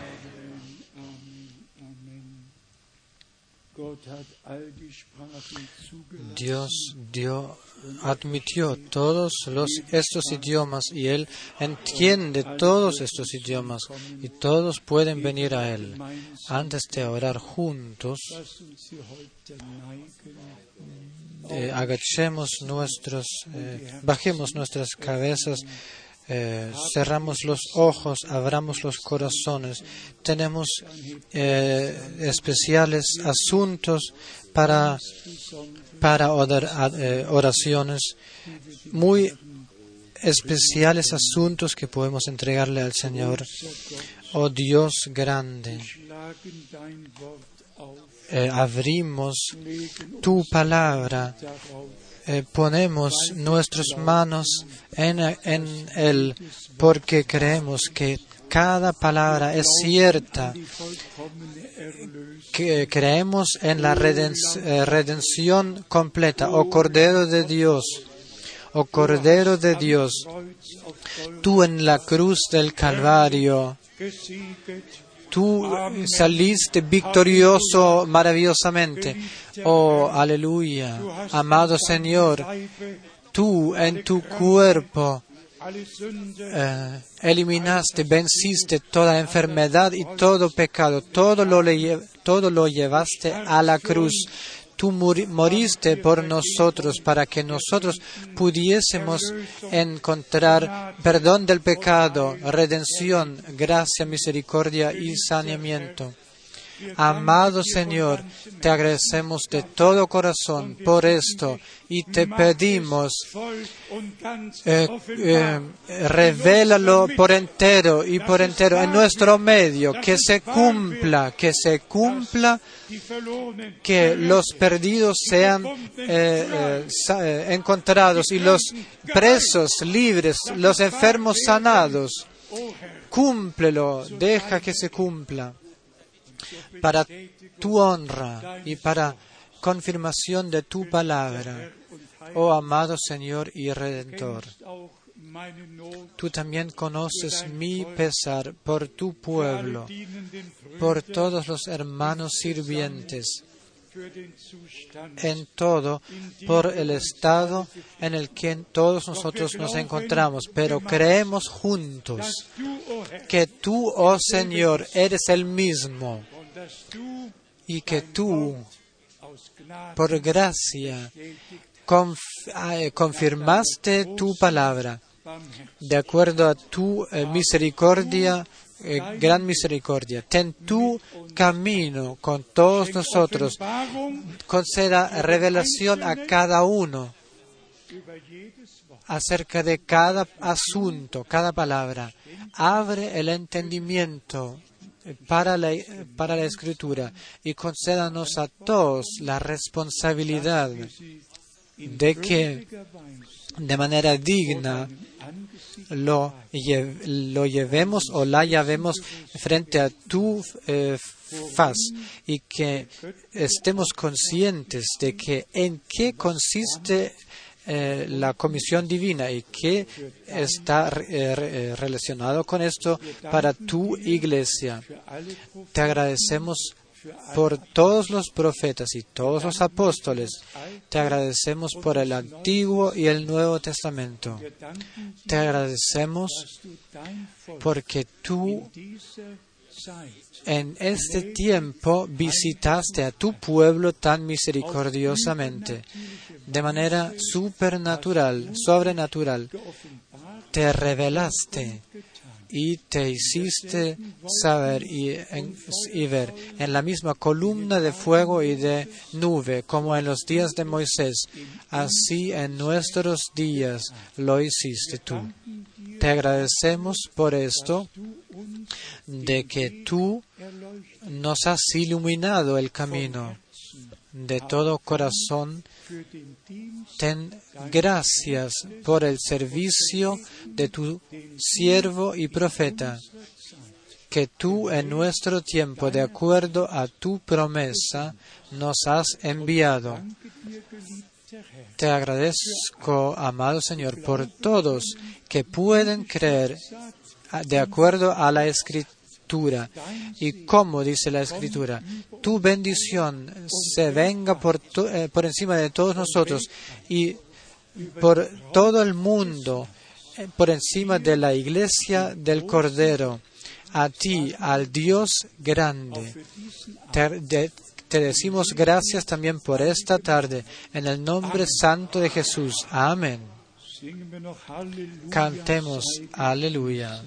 Dios dio, admitió todos los, estos idiomas y Él entiende todos estos idiomas y todos pueden venir a Él. Antes de orar juntos, eh, agachemos nuestros, eh, bajemos nuestras cabezas, eh, cerramos los ojos, abramos los corazones. Tenemos eh, especiales asuntos para, para a- eh, oraciones, muy especiales asuntos que podemos entregarle al Señor. Oh Dios grande, abrimos tu palabra, eh, ponemos nuestras manos en, en Él porque creemos que cada palabra es cierta, que creemos en la eh, redención completa, oh Cordero de Dios, oh Cordero de Dios, tú en la cruz del Calvario, tú saliste victorioso maravillosamente, oh aleluya, amado Señor, tú en tu cuerpo eh, eliminaste, venciste toda enfermedad y todo pecado, todo lo llevaste a la cruz. Tú moriste por nosotros para que nosotros pudiésemos encontrar perdón del pecado, redención, gracia, misericordia y saneamiento. Amado Señor, te agradecemos de todo corazón por esto y te pedimos eh, eh, revélalo por entero y por entero en nuestro medio, que se cumpla, que se cumpla, que los perdidos sean eh, eh, encontrados y los presos libres, los enfermos sanados. Cúmplelo, deja que se cumpla para tu honra y para confirmación de tu palabra, oh amado Señor y Redentor. Tú también conoces mi pesar por tu pueblo, por todos los hermanos sirvientes, en todo, por el estado en el que todos nosotros nos encontramos, pero creemos juntos que tú, oh Señor, eres el mismo y que tú, por gracia, conf- eh, confirmaste tu palabra de acuerdo a tu eh, misericordia, eh, gran misericordia. Ten tu camino con todos nosotros. Conceda revelación a cada uno acerca de cada asunto, cada palabra. Abre el entendimiento para la, para la escritura y concédanos a todos la responsabilidad de que de manera digna lo, lo llevemos o la llevemos frente a tu eh, faz y que estemos conscientes de que en qué consiste eh, la comisión divina y qué está eh, eh, relacionado con esto para tu iglesia. Te agradecemos por todos los profetas y todos los apóstoles. Te agradecemos por el Antiguo y el Nuevo Testamento. Te agradecemos porque tú en este tiempo visitaste a tu pueblo tan misericordiosamente, de manera supernatural, sobrenatural. Te revelaste y te hiciste saber y, ver en la misma columna de fuego y de nube como en los días de Moisés. Así en nuestros días lo hiciste tú. Te agradecemos por esto, de que tú nos has iluminado el camino de todo corazón. Ten gracias por el servicio de tu siervo y profeta, que tú en nuestro tiempo, de acuerdo a tu promesa, nos has enviado. Te agradezco, amado Señor, por todos que pueden creer de acuerdo a la Escritura. Y como dice la Escritura, tu bendición se venga por, eh, por encima de todos nosotros y por todo el mundo, eh, por encima de la iglesia del Cordero, a ti, al Dios grande. Te, de- te decimos gracias también por esta tarde, en el nombre santo de Jesús. Amén. Cantemos, aleluya,